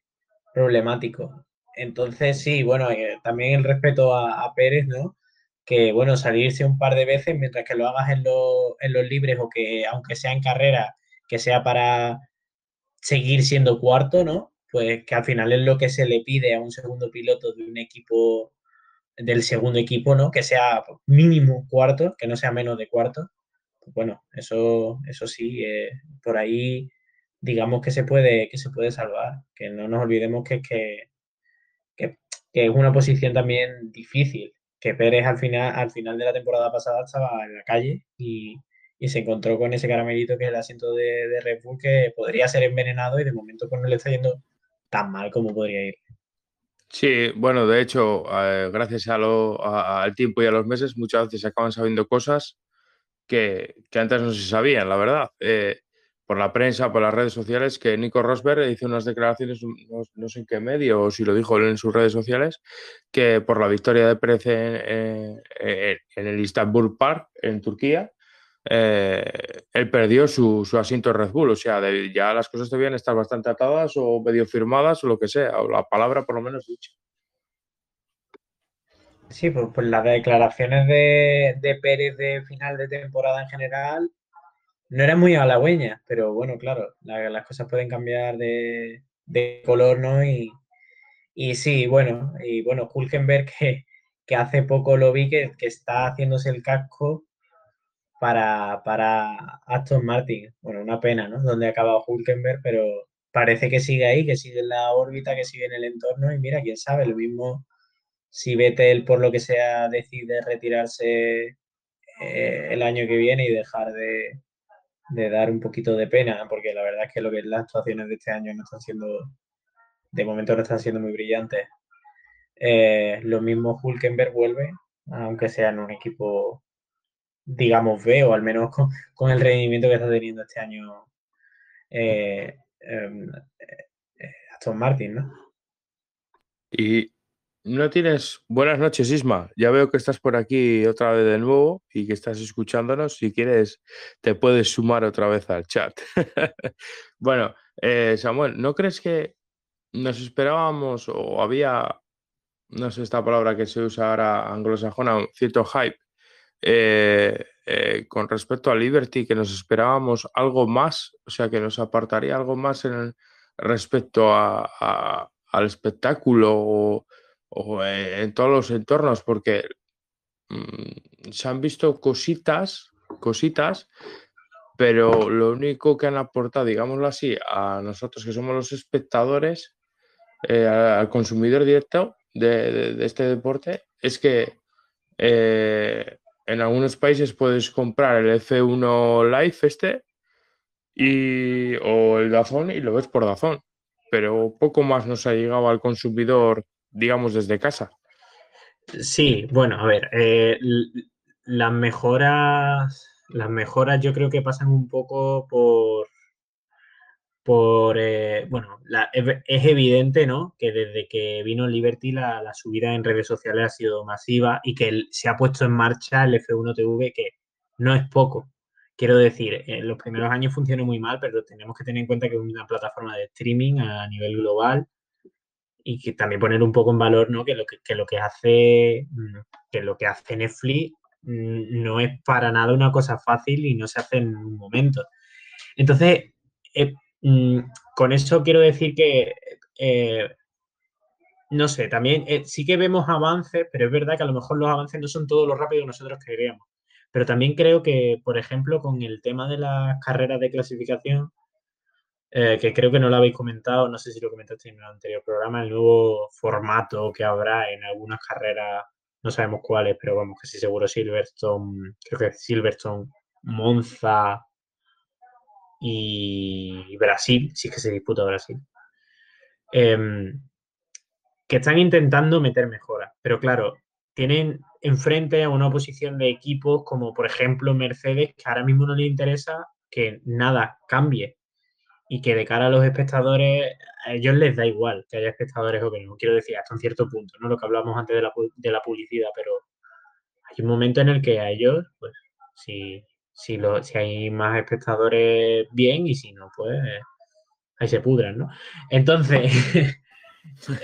problemático. Entonces, sí, bueno, eh, también el respeto a, Pérez, ¿no? Que, bueno, salirse un par de veces mientras que lo hagas en, en los libres o que, aunque sea en carrera, que sea para seguir siendo cuarto, ¿no? Pues que al final es lo que se le pide a un segundo piloto de un equipo, del segundo equipo, ¿no? Que sea mínimo cuarto, que no sea menos de cuarto. Pues bueno, eso, eso sí, eh, por ahí digamos que se puede, que se puede salvar. Que no nos olvidemos que, que, que, es una posición también difícil. Que Pérez al final, al final de la temporada pasada estaba en la calle y, se encontró con ese caramelito que es el asiento de, Red Bull que podría ser envenenado y de momento pues no le está yendo tan mal como podría ir. Sí, bueno, de hecho, eh, gracias a al tiempo y a los meses, muchas veces se acaban sabiendo cosas que, antes no se sabían, la verdad. Eh, por la prensa, por las redes sociales, que Nico Rosberg hizo unas declaraciones, no, sé en qué medio, o si lo dijo él en sus redes sociales, que por la victoria de Pérez en, el Istanbul Park, en Turquía, eh, él perdió su, asiento en Red Bull. O sea, ya las cosas debían estar bastante atadas o medio firmadas o lo que sea, o la palabra por lo menos dicha. Sí, pues, pues las declaraciones de, de, Pérez de final de temporada en general no eran muy halagüeñas, pero bueno, claro, las cosas pueden cambiar de, color, ¿no? Y, y, sí, bueno, y bueno, Hulkenberg que, que hace poco lo vi que, que está haciéndose el casco para, para Aston Martin. Bueno, una pena, ¿no? Donde ha acabado Hulkenberg, pero parece que sigue ahí, que sigue en la órbita, que sigue en el entorno. Y mira, quién sabe, lo mismo si Vettel, por lo que sea, decide retirarse eh, el año que viene y dejar de, dar un poquito de pena, porque la verdad es que lo que las actuaciones de este año no están siendo, de momento no están siendo muy brillantes. Eh, lo mismo Hulkenberg vuelve, aunque sea en un equipo digamos, B, o al menos con, el rendimiento que está teniendo este año eh, em, eh, Aston Martin, ¿no? Y no tienes. Buenas noches, Isma. Ya veo que estás por aquí otra vez de nuevo y que estás escuchándonos. Si quieres, te puedes sumar otra vez al chat. bueno, eh, Samuel, ¿no crees que nos esperábamos o había, no sé esta palabra que se usa ahora anglosajona, cierto hype eh, eh, con respecto a Liberty, que nos esperábamos algo más, o sea, que nos apartaría algo más en respecto a, al espectáculo o, eh, en todos los entornos, porque mm, se han visto cositas, cositas, pero lo único que han aportado, digámoslo así, a nosotros que somos los espectadores, al consumidor directo de, este deporte, es que en algunos países puedes comprar el F1 Live este y, o el Dazón y lo ves por Dazón, pero poco más nos ha llegado al consumidor, digamos, desde casa. Sí, bueno, a ver, eh, las mejoras, las mejoras yo creo que pasan un poco por por, eh, bueno, es evidente, ¿no? Que desde que vino Liberty la, subida en redes sociales ha sido masiva y que se ha puesto en marcha el F1 TV, que no es poco. Quiero decir, en los primeros años funcionó muy mal, pero tenemos que tener en cuenta que es una plataforma de streaming a nivel global y que también poner un poco en valor, ¿no? Que lo que, lo que hace, mm, que lo que hace Netflix mm, no es para nada una cosa fácil y no se hace en un momento. Entonces, eh, Mm, con eso quiero decir que, eh, no sé, también eh, sí que vemos avances, pero es verdad que a lo mejor los avances no son todos lo rápido que nosotros queríamos. Pero también creo que, por ejemplo, con el tema de las carreras de clasificación, eh, que creo que no lo habéis comentado, no sé si lo comentaste en el anterior programa, el nuevo formato que habrá en algunas carreras, no sabemos cuáles, pero vamos, que sí seguro Silverstone, creo que Silverstone, Monza, y Brasil, si es que se disputa Brasil, em, que están intentando meter mejoras. Pero claro, tienen enfrente a una oposición de equipos como por ejemplo Mercedes, que ahora mismo no le interesa que nada cambie y que de cara a los espectadores, a ellos les da igual que haya espectadores o que no. Quiero decir, hasta un cierto punto, ¿no? Lo que hablamos antes de la, de la publicidad, pero hay un momento en el que a ellos, pues, si, si, lo, si hay más espectadores, bien, y si no, pues ahí se pudran, ¿no? Entonces,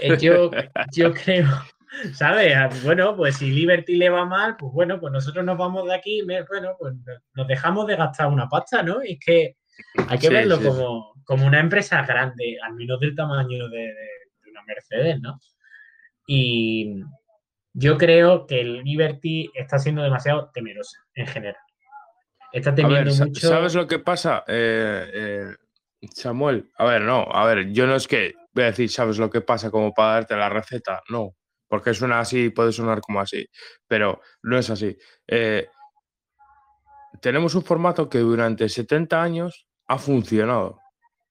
eh, yo, yo creo, ¿sabes? Ah, bueno, pues si Liberty le va mal, pues bueno, pues nosotros nos vamos de aquí, bueno, pues nos dejamos de gastar una pasta, ¿no? Y es que hay que verlo Como, como una empresa grande, al menos del tamaño de, de una Mercedes, ¿no? Y yo creo que el Liberty está siendo demasiado temerosa en general. Está teniendo mucho. ¿Sabes lo que pasa? Eh, eh, Samuel, a ver, no, a ver, yo no es que voy a decir, ¿sabes lo que pasa como para darte la receta? No, porque suena así, puede sonar como así, pero no es así. Eh, tenemos un formato que durante 70 años ha funcionado,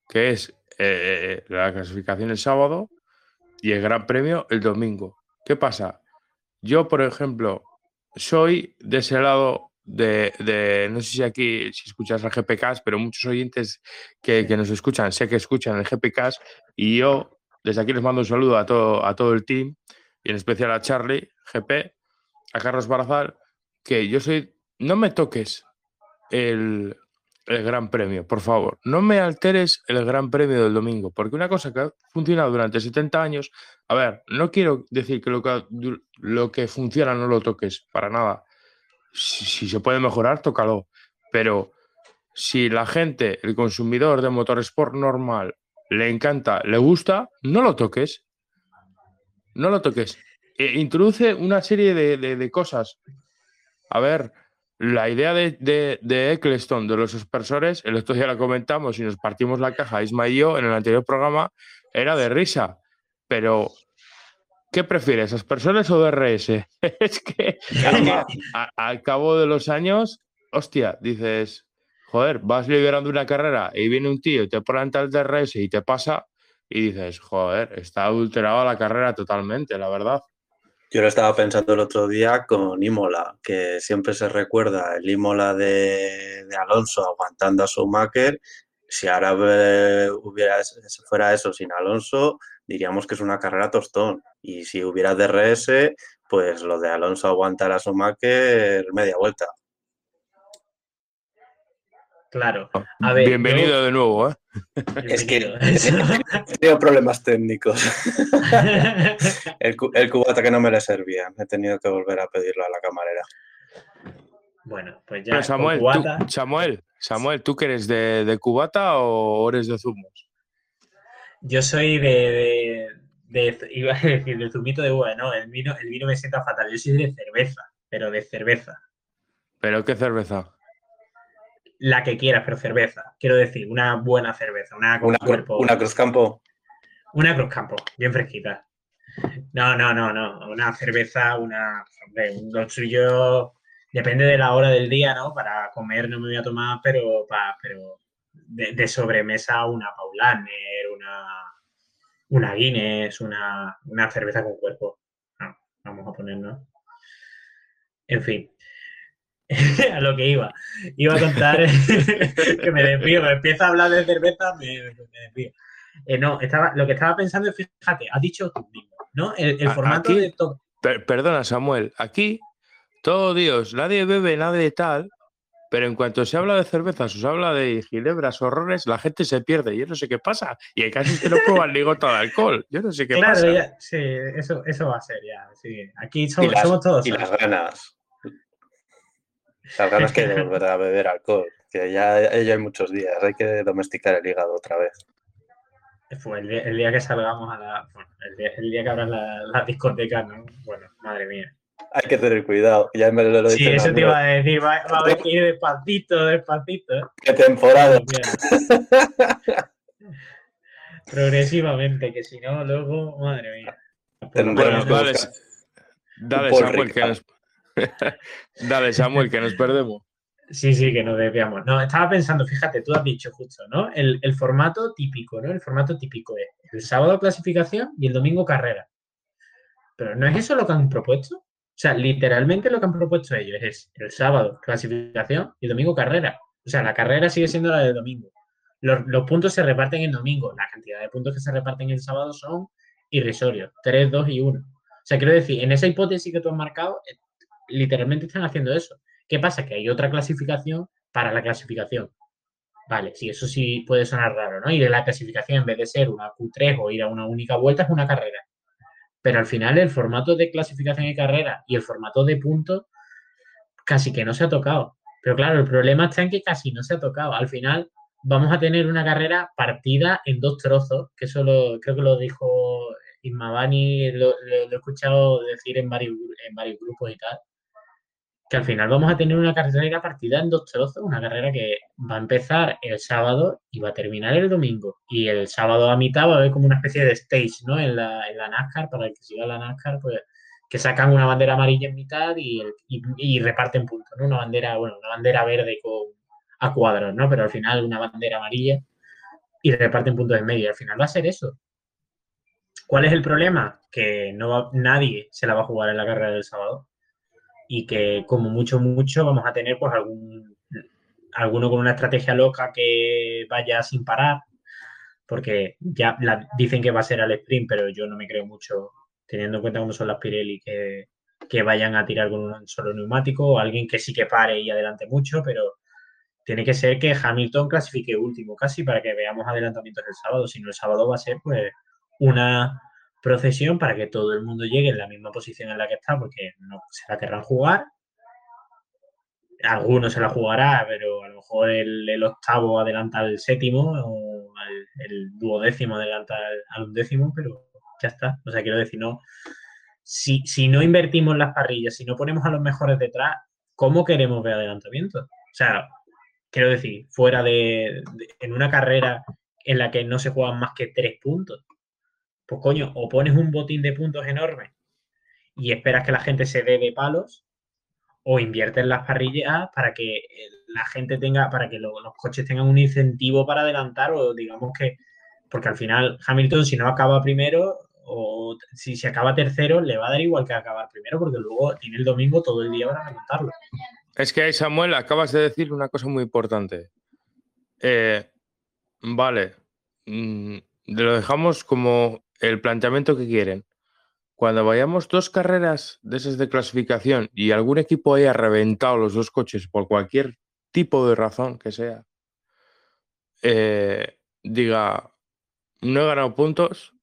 que es eh, la clasificación el sábado y el Gran Premio el domingo. ¿Qué pasa? Yo, por ejemplo, soy de ese lado de, no sé si aquí, si escuchas el GPK, pero muchos oyentes que, que, nos escuchan, sé que escuchan el GPK y yo desde aquí les mando un saludo a todo, a todo el team y en especial a Charlie, GP, a Carlos Barazal, que yo soy, no me toques el, el Gran Premio, por favor. No me alteres el Gran Premio del domingo, porque una cosa que ha funcionado durante 70 años, a ver, no quiero decir que lo que, lo que funciona no lo toques, para nada. Si, se puede mejorar, tócalo. Pero si la gente, el consumidor de motorsport normal, le encanta, le gusta, no lo toques. No lo toques. E introduce una serie de, de cosas. A ver, la idea de, de, de, Eccleston, de los expresores, el otro día la comentamos y nos partimos la caja, Isma y yo, en el anterior programa, era de risa. Pero, ¿qué prefieres, aspersores o DRS? es que a, al cabo de los años, hostia, dices, joder, vas liderando una carrera y viene un tío y te planta el DRS y te pasa y dices, joder, está adulterado la carrera totalmente, la verdad. Yo lo estaba pensando el otro día con Imola, que siempre se recuerda el Imola de, Alonso aguantando a Schumacher. Si ahora hubiera, fuera eso sin Alonso, diríamos que es una carrera tostón. Y si hubiera DRS, pues lo de Alonso aguantar a Schumacher media vuelta. Claro. A ver, Bienvenido yo... de nuevo, ¿eh? Es que he tenido problemas técnicos. el, el, cubata que no me le servía. He tenido que volver a pedirlo a la camarera. Bueno, pues ya. Pero Samuel, cubata... tú, Samuel, Samuel, ¿tú que eres de, de, cubata o eres de zumos? Yo soy de, de, de, Iba a decir, de zumito de uva, no. El vino, el vino me sienta fatal. Yo soy de cerveza, pero de cerveza. ¿Pero qué cerveza? La que quieras, pero cerveza. Quiero decir, una buena cerveza, una una, cuerpo. Una Cruzcampo. Una Cruzcampo, bien fresquita. No, no, no, no. Una cerveza, una. Hombre, lo suyo. Depende de la hora del día, ¿no? Para comer no me voy a tomar, pero, para, pero de, de, sobremesa una Paulaner, una, una Guinness, una, una cerveza con cuerpo. No, vamos a ponernos. En fin, a lo que iba. Iba a contar que me desvío, me empieza a hablar de cerveza, me, me desvío. Eh, no, estaba, lo que estaba pensando es, fíjate, has dicho tú mismo, ¿no? El, el formato aquí, de todo. Per, perdona, Samuel, aquí todo Dios, nadie bebe, nadie tal, pero en cuanto se habla de cervezas o se habla de ginebras, horrores, la gente se pierde. Yo no sé qué pasa. Y hay casos que no prueban ni gota de alcohol. Yo no sé qué claro, pasa. Ya, sí, eso, eso va a ser ya. Sí. Aquí somos, las, somos todos. Y las ganas. Las ganas que hay de volver a beber alcohol, que ya, ya hay muchos días, hay que domesticar el hígado otra vez. Pues el, día, el día que salgamos a la. Bueno, el, día, el día que abran las la discotecas, ¿no? Bueno, madre mía. Hay que tener cuidado, ya me lo, lo Sí, eso te iba a decir, va, va a haber que ir despacito, despacito. ¿Qué temporada? Progresivamente, que si no, luego, madre mía. Bueno, dale, dale Samuel, que nos, Dale, Samuel, que nos perdemos. Sí, sí, que nos desviamos. No, estaba pensando, fíjate, tú has dicho justo, ¿no? El, formato típico, ¿no? El formato típico es el sábado clasificación y el domingo carrera. Pero ¿no es eso lo que han propuesto? O sea, literalmente lo que han propuesto ellos es el sábado clasificación y domingo carrera. O sea, la carrera sigue siendo la del domingo. Los, los puntos se reparten el domingo. La cantidad de puntos que se reparten el sábado son irrisorios. 3, 2 y 1. O sea, quiero decir, en esa hipótesis que tú has marcado, literalmente están haciendo eso. ¿Qué pasa? Que hay otra clasificación para la clasificación. Vale, sí, eso sí puede sonar raro, ¿no? Y de la clasificación, en vez de ser una Q3 o ir a una única vuelta, es una carrera. Pero al final el formato de clasificación y carrera y el formato de puntos casi que no se ha tocado. Pero claro, el problema está en que casi no se ha tocado. Al final vamos a tener una carrera partida en dos trozos, que eso lo, creo que lo dijo Ismabani, lo, lo, he escuchado decir en varios, en varios grupos y tal que al final vamos a tener una carrera partida en dos trozos, una carrera que va a empezar el sábado y va a terminar el domingo. Y el sábado a mitad va a haber como una especie de stage, ¿no? En la, en la NASCAR, para el que siga la NASCAR, pues que sacan una bandera amarilla en mitad y, reparten puntos, ¿no? Una bandera, bueno, una bandera verde con a cuadros, ¿no? Pero al final una bandera amarilla y reparten puntos en medio. Al final va a ser eso. ¿Cuál es el problema? Que no nadie se la va a jugar en la carrera del sábado y que como mucho, mucho vamos a tener pues algún, alguno con una estrategia loca que vaya sin parar, porque ya dicen que va a ser al sprint, pero yo no me creo mucho teniendo en cuenta cómo son las Pirelli que, que vayan a tirar con un solo neumático o alguien que sí que pare y adelante mucho, pero tiene que ser que Hamilton clasifique último casi para que veamos adelantamientos el sábado, si no el sábado va a ser pues una procesión para que todo el mundo llegue en la misma posición en la que está, porque no se la querrán jugar. Algunos se la jugará, pero a lo mejor el, octavo adelanta al séptimo o el duodécimo adelanta al, undécimo, pero ya está. O sea, quiero decir, no. Si, si no invertimos las parrillas, si no ponemos a los mejores detrás, ¿cómo queremos ver adelantamiento? O sea, quiero decir, fuera de, en una carrera en la que no se juegan más que tres puntos, pues coño, o pones un botín de puntos enorme y esperas que la gente se dé de palos, o inviertes las parrillas para que la gente tenga, para que los coches tengan un incentivo para adelantar, o digamos que, porque al final Hamilton, si no acaba primero, o si se acaba tercero, le va a dar igual que acabar primero, porque luego tiene el domingo todo el día para adelantarlo. Es que Samuel, acabas de decir una cosa muy importante. Eh, vale, mm, lo dejamos como el planteamiento que quieren. Cuando vayamos dos carreras de esas de clasificación y algún equipo haya reventado los dos coches por cualquier tipo de razón que sea, eh, diga, no he ganado puntos,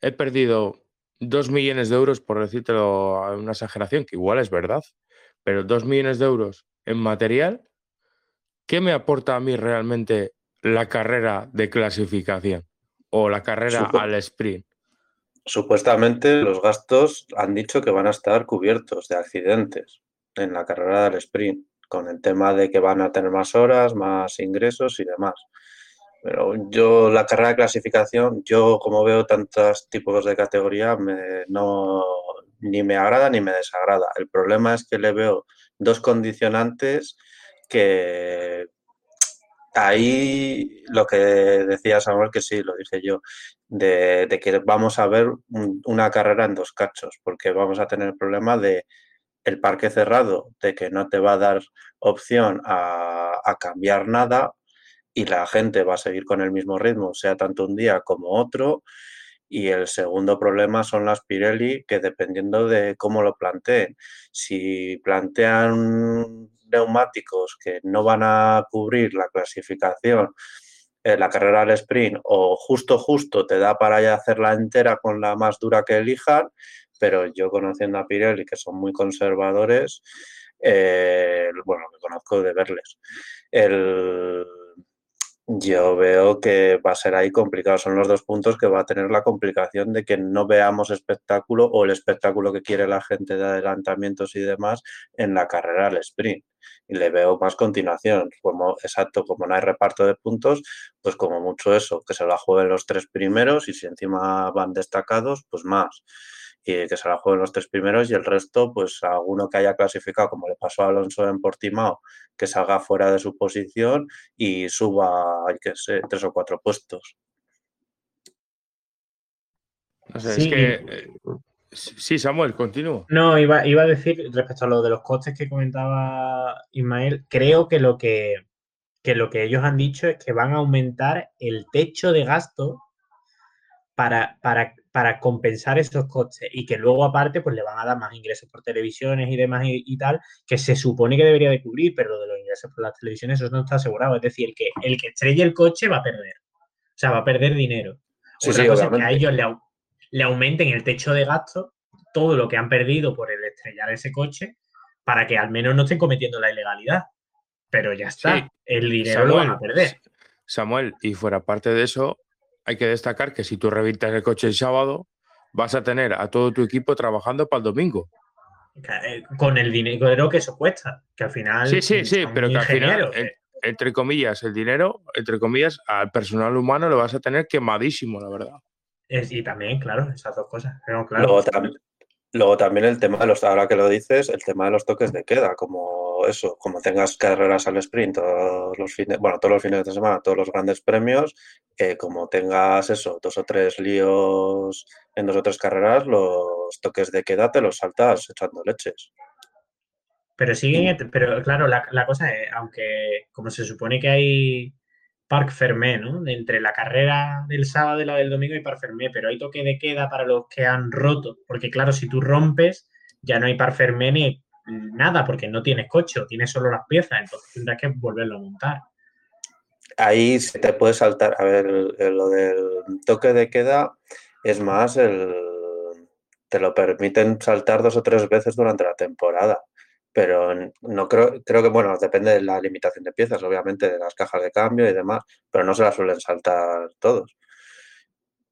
he perdido dos millones de euros, por decírtelo a una exageración, que igual es verdad, pero dos millones de euros en material, ¿qué me aporta a mí realmente la carrera de clasificación? O la carrera al sprint? Supuestamente los gastos han dicho que van a estar cubiertos de accidentes en la carrera del sprint, con el tema de que van a tener más horas, más ingresos y demás. Pero yo la carrera de clasificación, yo como veo tantos tipos de categoría, no, ni me agrada ni me desagrada. El problema es que le veo dos condicionantes que ahí lo que decía Samuel, que sí, lo dije yo, de, que vamos a ver una carrera en dos cachos, porque vamos a tener el problema de el parque cerrado, de que no te va a dar opción a, a cambiar nada y la gente va a seguir con el mismo ritmo, sea tanto un día como otro. Y el segundo problema son las Pirelli, que dependiendo de cómo lo planteen, si plantean neumáticos que no van a cubrir la clasificación, en la carrera al sprint, o justo, justo te da para ya hacerla entera con la más dura que elijan, pero yo conociendo a Pirelli, que son muy conservadores, eh, bueno, me conozco de verles, el yo veo que va a ser ahí complicado. Son los dos puntos que va a tener la complicación de que no veamos espectáculo o el espectáculo que quiere la gente de adelantamientos y demás en la carrera al sprint. Y le veo más continuación. Como, exacto, como no hay reparto de puntos, pues como mucho eso, que se la jueguen los tres primeros y si encima van destacados, pues más y que se la jueguen los tres primeros y el resto, pues a alguno que haya clasificado, como le pasó a Alonso en Portimao, que salga fuera de su posición y suba, hay que sé, tres o cuatro puestos. No sé, sí. es que... Eh, sí, Samuel, continúo. No, iba, iba a decir respecto a lo de los costes que comentaba Ismael, creo que lo que, que lo que ellos han dicho es que van a aumentar el techo de gasto para, para, para compensar esos costes y que luego aparte pues le van a dar más ingresos por televisiones y demás y, tal, que se supone que debería de cubrir, pero lo de los ingresos por las televisiones eso no está asegurado. Es decir, que el que estrelle el coche va a perder. O sea, va a perder dinero. Otra cosa es que a ellos le, aumenten el techo de gasto, todo lo que han perdido por el estrellar ese coche, para que al menos no estén cometiendo la ilegalidad. Pero ya está, el dinero lo van a perder. Samuel, y fuera parte de eso, hay que destacar que si tú revientas el coche el sábado, vas a tener a todo tu equipo trabajando para el domingo. Eh, con el dinero que eso cuesta, que al final. Sí, sí, sí, pero que al final, en- eh. entre comillas, el dinero, entre comillas, al personal humano lo vas a tener quemadísimo, la verdad. Es- y también, claro, esas dos cosas. Pero claro, Luego, tam- luego también el tema de los, ahora que lo dices, el tema de los toques de queda, como eso, como tengas carreras al sprint todos los fines, bueno, todos los fines de semana, todos los grandes premios, eh, como tengas eso, dos o tres líos en dos o tres carreras, los toques de queda te los saltas echando leches. Pero siguen, pero claro, la, la cosa es, aunque como se supone que hay Parc Fermé, ¿no? Entre la carrera del sábado y la del domingo hay Parc Fermé, pero hay toque de queda para los que han roto, porque claro, si tú rompes, ya no hay Parc Fermé ni nada, porque no tienes coche, o tienes solo las piezas, entonces tendrás que volverlo a montar. Ahí se te puede saltar, a ver, lo del toque de queda es más el, te lo permiten saltar dos o tres veces durante la temporada, pero no creo, creo que, bueno, depende de la limitación de piezas, obviamente, de las cajas de cambio y demás, pero no se las suelen saltar todos,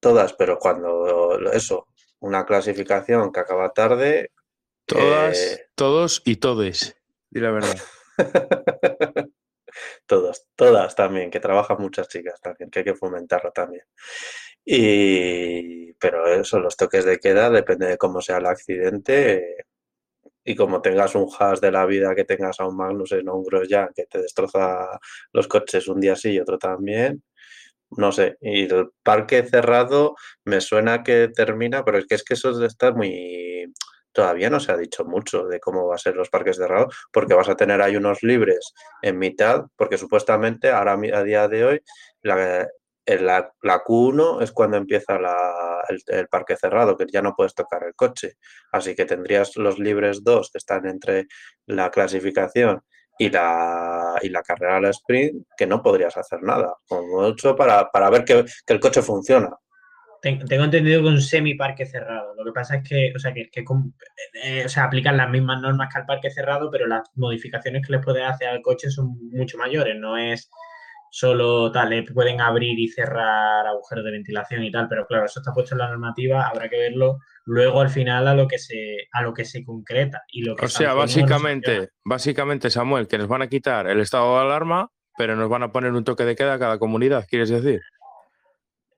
todas, pero cuando eso, una clasificación que acaba tarde, Todas, Eh. Todos y todes. Di la verdad. Todas, todas también, que trabajan muchas chicas también, que hay que fomentarlo también. Y, pero eso, los toques de queda, depende de cómo sea el accidente y como tengas un hash de la vida, que tengas a un Magnussen o un Grosjean que te destroza los coches un día sí y otro también, no sé. Y el parque cerrado me suena que termina, pero es que es que eso está muy... Todavía no se ha dicho mucho de cómo va a ser los parques cerrados, porque vas a tener ahí unos libres en mitad, porque supuestamente ahora a día de hoy la, en la, la Q1 es cuando empieza el parque cerrado, que ya no puedes tocar el coche. Así que tendrías los libres 2 que están entre la clasificación y la, y la carrera al sprint, que no podrías hacer nada, como mucho para, para ver que, que el coche funciona. Ten- Tengo entendido que un semi-parque cerrado. Lo que pasa es que, o sea, que, eh, o sea, aplican las mismas normas que al parque cerrado, pero las modificaciones que les puedes hacer al coche son mucho mayores. No es solo tal, le pueden abrir y cerrar agujeros de ventilación y tal, pero claro, eso está puesto en la normativa, habrá que verlo luego al final a lo que se, a lo que se concreta. Y lo que O sea, no básicamente, básicamente, Samuel, que nos van a quitar el estado de alarma, pero nos van a poner un toque de queda a cada comunidad, ¿quieres decir?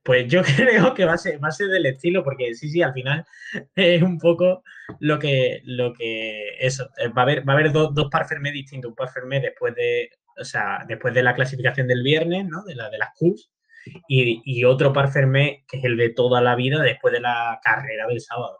Pues yo creo que va a ser, va a ser del estilo, porque sí, sí, al final es un poco lo que, lo que eso. eh, Va a haber, va a haber dos, dos par fermé distintos, un par fermé después de, o sea, después de la clasificación del viernes, ¿no? De la de las Qs, y, y otro par fermé que es el de toda la vida después de la carrera del sábado.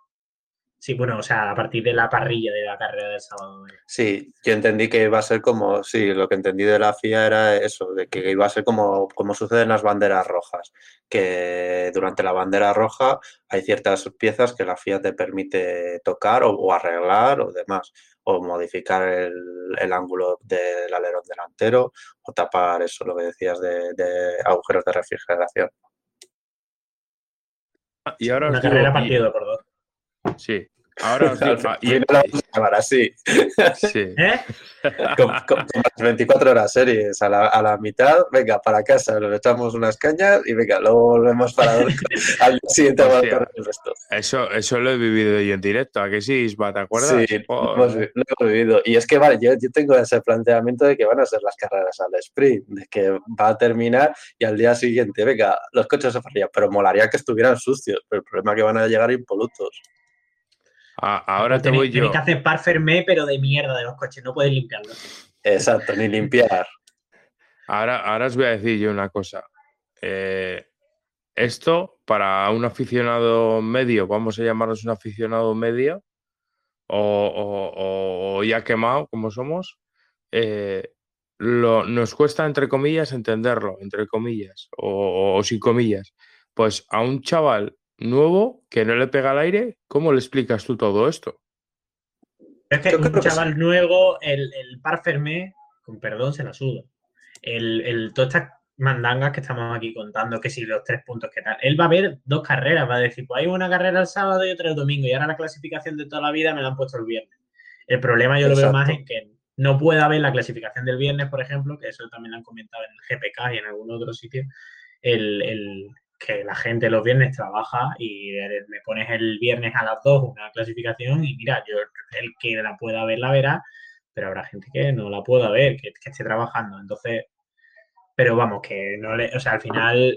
Sí, bueno, o sea, a partir de la parrilla de la carrera del sábado. vaya. Sí, yo entendí que iba a ser como, sí, lo que entendí de la FIA era eso, de que iba a ser como, como sucede en las banderas rojas, que durante la bandera roja hay ciertas piezas que la FIA te permite tocar o, o arreglar o demás, o modificar el, el ángulo del alerón delantero o tapar eso, lo que decías de, de agujeros de refrigeración. Y ahora Una digo, carrera y- partido por dos. sí, ahora Al ah, y- la vamos a llamar así. sí. ¿Eh? con, con- con las 24 horas series a la, a la mitad, venga, para casa, nos echamos unas cañas y venga, luego volvemos para al día siguiente a Hostia. marcar el resto. Eso, eso lo he vivido yo en directo, ¿a que sí, Isba? ¿Te acuerdas? Sí, lo hemos, hemos vivido. Y es que, vale, yo, yo tengo ese planteamiento de que van a ser las carreras al sprint, de que va a terminar y al día siguiente, venga, los coches se parrilla, pero molaría que estuvieran sucios, pero el problema es que van a llegar impolutos. A- ahora te voy yo. tenéis que hacer par fermé, pero de mierda de los coches, no puedes limpiarlo. Exacto, ni limpiar. Ahora, ahora os voy a decir yo una cosa. Eh, esto, para un aficionado medio, vamos a llamarnos un aficionado medio, o, o- o- o ya quemado, como somos, eh, lo- nos cuesta, entre comillas, entenderlo, entre comillas, o, o sin comillas. Pues a un chaval nuevo que no le pega al aire, ¿cómo le explicas tú todo esto? Es que Yo un que chaval nuevo, el, el par fermé, con perdón, se la suda. El, el, todas estas mandangas que estamos aquí contando, que si los tres puntos, que tal. Él va a ver dos carreras, va a decir, pues hay una carrera el sábado y otra el domingo, y ahora la clasificación de toda la vida me la han puesto el viernes. El problema yo lo veo más en que no pueda haber la clasificación del viernes, por ejemplo, que eso también lo han comentado en el GPK y en algún otro sitio, el, el- que la gente los viernes trabaja y me pones el viernes a las 2 una clasificación y mira, yo el que la pueda ver la verá, pero habrá gente que no la pueda ver, que, esté trabajando. Entonces, pero vamos, que no le, o sea, al final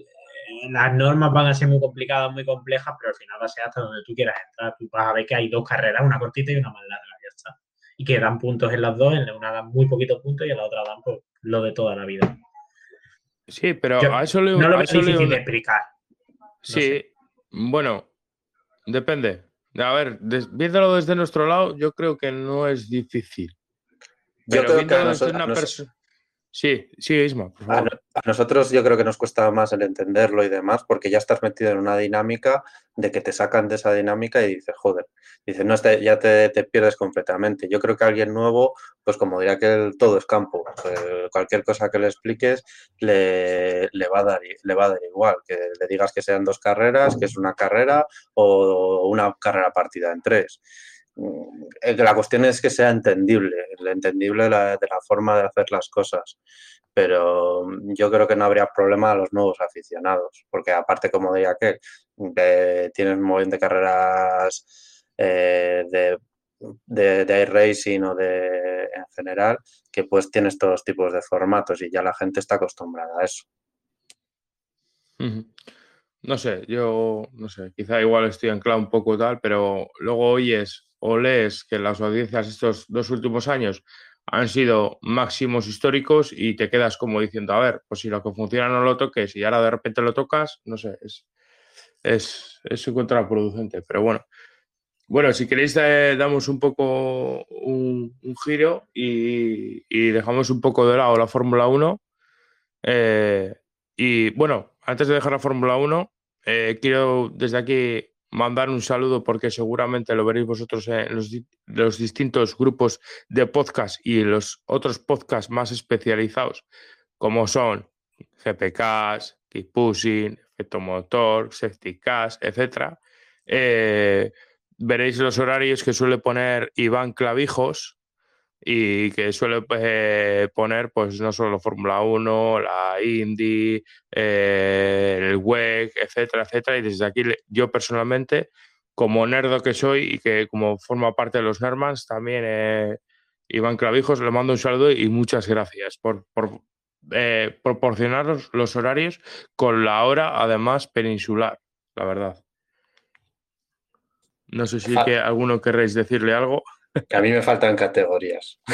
eh, las normas van a ser muy complicadas, muy complejas, pero al final va a ser hasta donde tú quieras entrar. Tú vas a ver que hay dos carreras, una cortita y una más larga, ya está. Y que dan puntos en las dos, en una dan muy poquitos puntos y en la otra dan pues, lo de toda la vida. Sí, pero a eso le No lo veo difícil de explicar. Sí, sé. bueno, depende. A ver, des- viéndolo desde nuestro lado, yo creo que no es difícil. Yo Pero creo que a viéndolo desde noso- a una noso- persona. Sí, sí, Isma, por A, favor. a nosotros yo creo que nos cuesta más el entenderlo y demás, porque ya estás metido en una dinámica de que te sacan de esa dinámica y dices, joder, dices, no, este- ya te, te pierdes completamente. Yo creo que alguien nuevo, pues como diría que el todo es campo, cualquier cosa que le expliques le, le va a dar, le va a dar igual, que le digas que sean dos carreras, que es una carrera o una carrera partida en tres. Eh, La cuestión es que sea entendible, entendible de la, forma de hacer las cosas. Pero yo creo que no habría problema a los nuevos aficionados, porque aparte, como decía aquel, de- tienes un montón de carreras eh, de, de, de iRacing o de en general, que pues tienes todos tipos de formatos y ya la gente está acostumbrada a eso. No sé, yo no sé, quizá igual estoy anclado un poco tal, pero luego oyes o lees que las audiencias estos dos últimos años han sido máximos históricos y te quedas como diciendo, a ver, pues si lo que funciona no lo toques y ahora de repente lo tocas, no sé, es, es, es contraproducente, pero bueno. Bueno, si queréis eh, damos un poco un, giro y, y dejamos un poco de lado la Fórmula 1. Eh, y bueno, antes de dejar la Fórmula 1, eh, quiero desde aquí mandar un saludo porque seguramente lo veréis vosotros en los, los distintos grupos de podcast y los otros podcasts más especializados, como son GPCast, Keep Pushing, Efecto Motor, Safety Cast, etc. veréis los horarios que suele poner Iván Clavijos y que suele eh, poner pues no solo Fórmula 1, la Indy, eh, el WEC, etcétera, etcétera. Y desde aquí yo personalmente, como nerdo que soy y que como forma parte de los Nermans, también eh, Iván Clavijos, le mando un saludo y muchas gracias por, por proporcionarnos los horarios con la hora además peninsular, la verdad. No sé si que alguno querréis decirle algo. Que a mí me faltan categorías.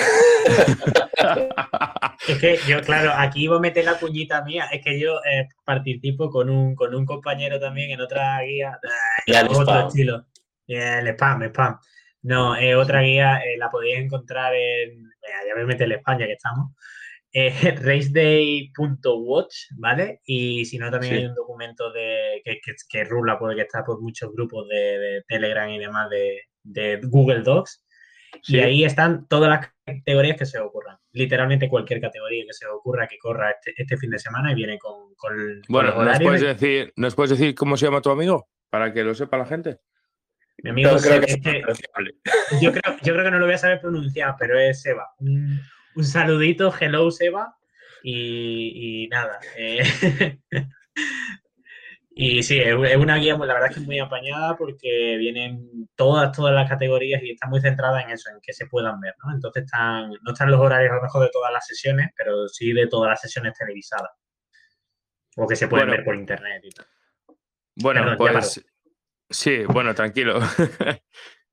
Es que yo, claro, aquí iba a meter la cuñita mía. Es que yo eh, participo con un, con un compañero también en otra guía. Ya el otro spam. estilo. El spam, spam. No, eh, otra guía eh, la podéis encontrar en. Ya me meto en España que estamos. Eh, raceday.watch, ¿vale? Y si no, también Sí. hay un documento de que, que, que rula porque está por muchos grupos de, de Telegram y demás de, de Google Docs. Sí. Y ahí están todas las categorías que se ocurran. Literalmente cualquier categoría que se ocurra que corra este, este fin de semana y viene con, con, con Bueno, los ¿nos puedes, decir, ¿nos puedes decir cómo se llama tu amigo? Para que lo sepa la gente. Mi amigo Yo creo que es este- pronunciable. yo, creo, yo creo que no lo voy a saber pronunciar, pero es Seba. Un, un saludito, hello Seba. Y, y nada. eh, y sí, es una guía, muy- la verdad es que es muy apañada porque vienen todas, todas las categorías y está muy centrada en eso, en que se puedan ver, ¿no? Entonces están, no están los horarios a lo mejor de todas las sesiones, pero sí de todas las sesiones televisadas. O que se pueden Bueno. ver por internet y tal. Bueno, Perdón, pues sí, bueno, tranquilo.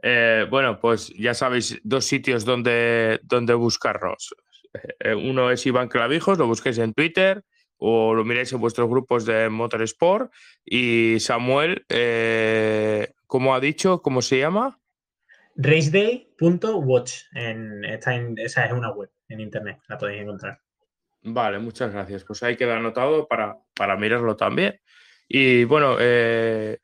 Eh, bueno, pues ya sabéis dos sitios donde, donde buscarnos. Eh, uno es Iván Clavijos, lo busquéis en Twitter o lo miráis en vuestros grupos de Motorsport. Y Samuel, eh, ¿cómo ha dicho? ¿Cómo se llama? Raceday.watch. Está en, esa es una web en internet, la podéis encontrar. Vale, muchas gracias. Pues ahí queda anotado para, para mirarlo también. Y bueno, eh,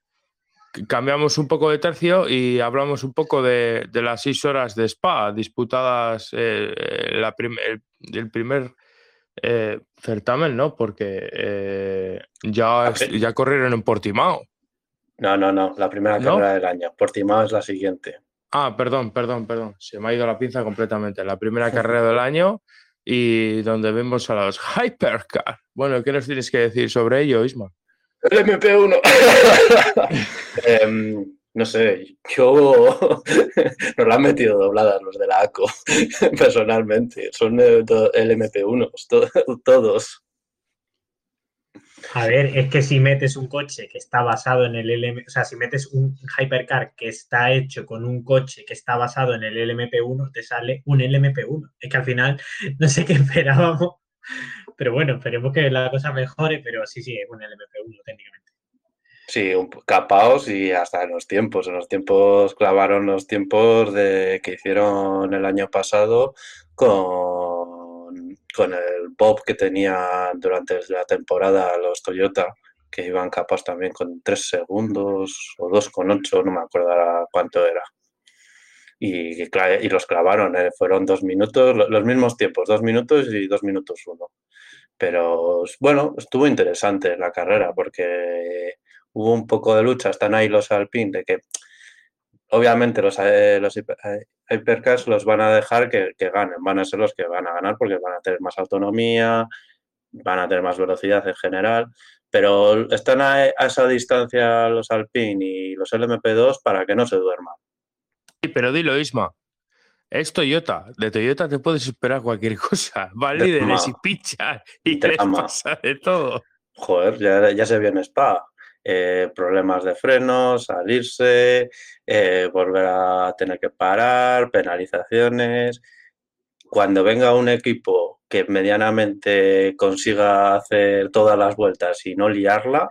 cambiamos un poco de tercio y hablamos un poco de, de las seis horas de Spa disputadas eh, eh, la prim- el, el primer eh, certamen, ¿no? Porque eh, ya, es- ya corrieron en Portimao. No, no, no, la primera ¿No? carrera del año. Portimao es la siguiente. Ah, perdón, perdón, perdón. Se me ha ido la pinza completamente. La primera carrera del año y donde vemos a los Hypercar. Bueno, ¿qué nos tienes que decir sobre ello, Isma? El MP1. Em, no sé, yo nos lo han metido dobladas los de la ACO, personalmente. Son el MP1, todos. A ver, es que si metes un coche que está basado en el LM, o sea, si metes un hypercar que está hecho con un coche que está basado en el LMP1, te sale un LMP1. Es que al final no sé qué esperábamos, pero bueno, esperemos que la cosa mejore, pero sí, sí, es un LMP1 técnicamente. Sí, un, capaos y hasta en los tiempos. En los tiempos clavaron los tiempos de que hicieron el año pasado con con el Bob que tenía durante la temporada los Toyota, que iban capaz también con 3 segundos o 2,8, no me acuerdo cuánto era. Y, y los clavaron, eh, fueron dos minutos, los mismos tiempos, dos minutos y dos minutos uno. Pero bueno, estuvo interesante la carrera porque hubo un poco de lucha, están ahí los Alpine, de que obviamente los, eh, los Hypercars los van a dejar que, ganen, van a ser los que van a ganar porque van a tener más autonomía, van a tener más velocidad en general, pero están a, esa distancia los Alpine y los LMP2 para que no se duerman. Sí, pero dilo, Isma. Es Toyota. De Toyota te puedes esperar cualquier cosa. Va líderes y pichas y te pasa de todo. Joder, ya, ya se viene Spa. Eh, problemas de frenos, salirse, eh, volver a tener que parar, penalizaciones. Cuando venga un equipo que medianamente consiga hacer todas las vueltas y no liarla,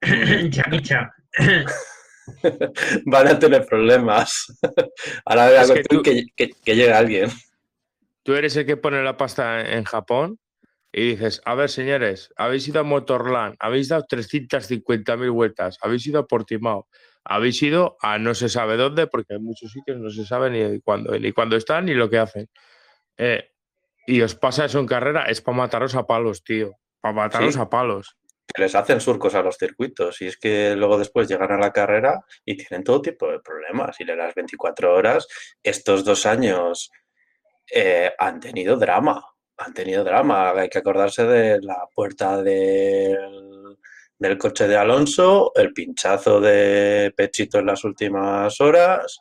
van a tener problemas. Ahora la que, que, que llegue alguien. Tú eres el que pone la pasta en Japón y dices, a ver, señores, habéis ido a Motorland, habéis dado 350.000 vueltas, habéis ido a Portimao, habéis ido a no se sabe dónde, porque en muchos sitios no se sabe ni cuándo, ni cuándo están ni lo que hacen. Eh, y os pasa eso en carrera, es para mataros a palos, tío. Para mataros a palos. Les hacen surcos a los circuitos y es que luego después llegan a la carrera y tienen todo tipo de problemas. Y de las 24 horas, estos dos años eh, han tenido drama han tenido drama. Hay que acordarse de la puerta del, del coche de Alonso, el pinchazo de Pechito en las últimas horas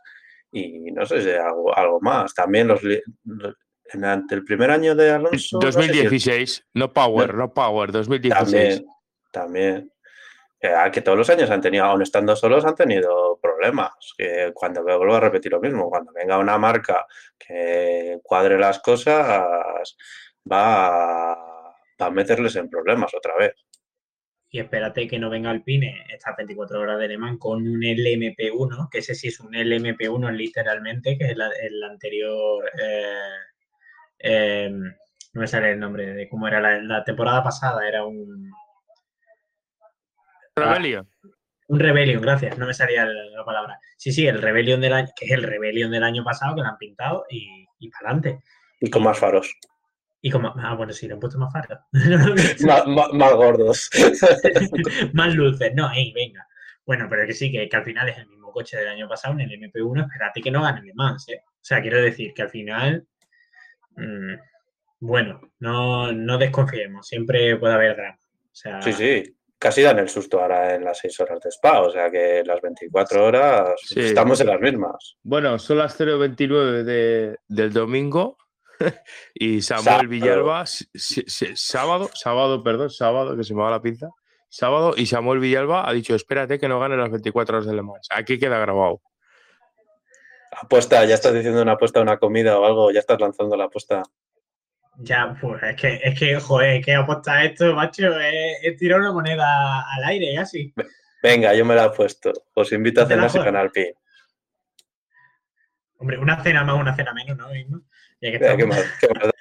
y no sé si algo, algo más. También los, en el primer año de Alonso. 2016, no, Power, no, Power, 2016. También, también. Que, todos los años han tenido, aún estando solos, han tenido problemas. Que cuando vuelvo a repetir lo mismo, cuando venga una marca que cuadre las cosas, va a, meterles en problemas otra vez. Y espérate que no venga Alpine estas 24 horas de alemán con un LMP1, que ese sí es un LMP1 literalmente, que es el, anterior. Eh, em, no me sale el nombre de cómo era la, temporada pasada, era un. Rebellion. un Rebellion, gracias, no me salía la, palabra. Sí, sí, el Rebellion del año, que es el Rebellion del año pasado, que lo han pintado y, y para adelante. Y con más faros. Y como, ah, bueno, sí, le han puesto más faros. más, gordos. más luces, no, ey, venga. Bueno, pero que sí, que, al final es el mismo coche del año pasado, en el MP1, espérate que no gane más, ¿eh? O sea, quiero decir que al final, mm, bueno, no, no desconfiemos, siempre puede haber drama. sí, sí, casi dan el susto ahora en las 6 horas de spa, o sea que las 24 horas estamos en las mismas. Bueno, son las 0.29 de, del domingo y Samuel Villalba, sábado, sábado, perdón, sábado, que se me va la pinza, sábado, y Samuel Villalba ha dicho, espérate que no gane las 24 horas de Le Mans. Aquí queda grabado. Apuesta, ya estás diciendo una apuesta una comida o algo, ya estás lanzando la apuesta. Ya, pues es que, es que, joder, ¿qué apuesta esto, macho? Es, tirar una moneda al aire, así. Venga, yo me la he puesto. Os invito a cenar ese Canal Pi. Hombre, una cena más, una cena menos, ¿no?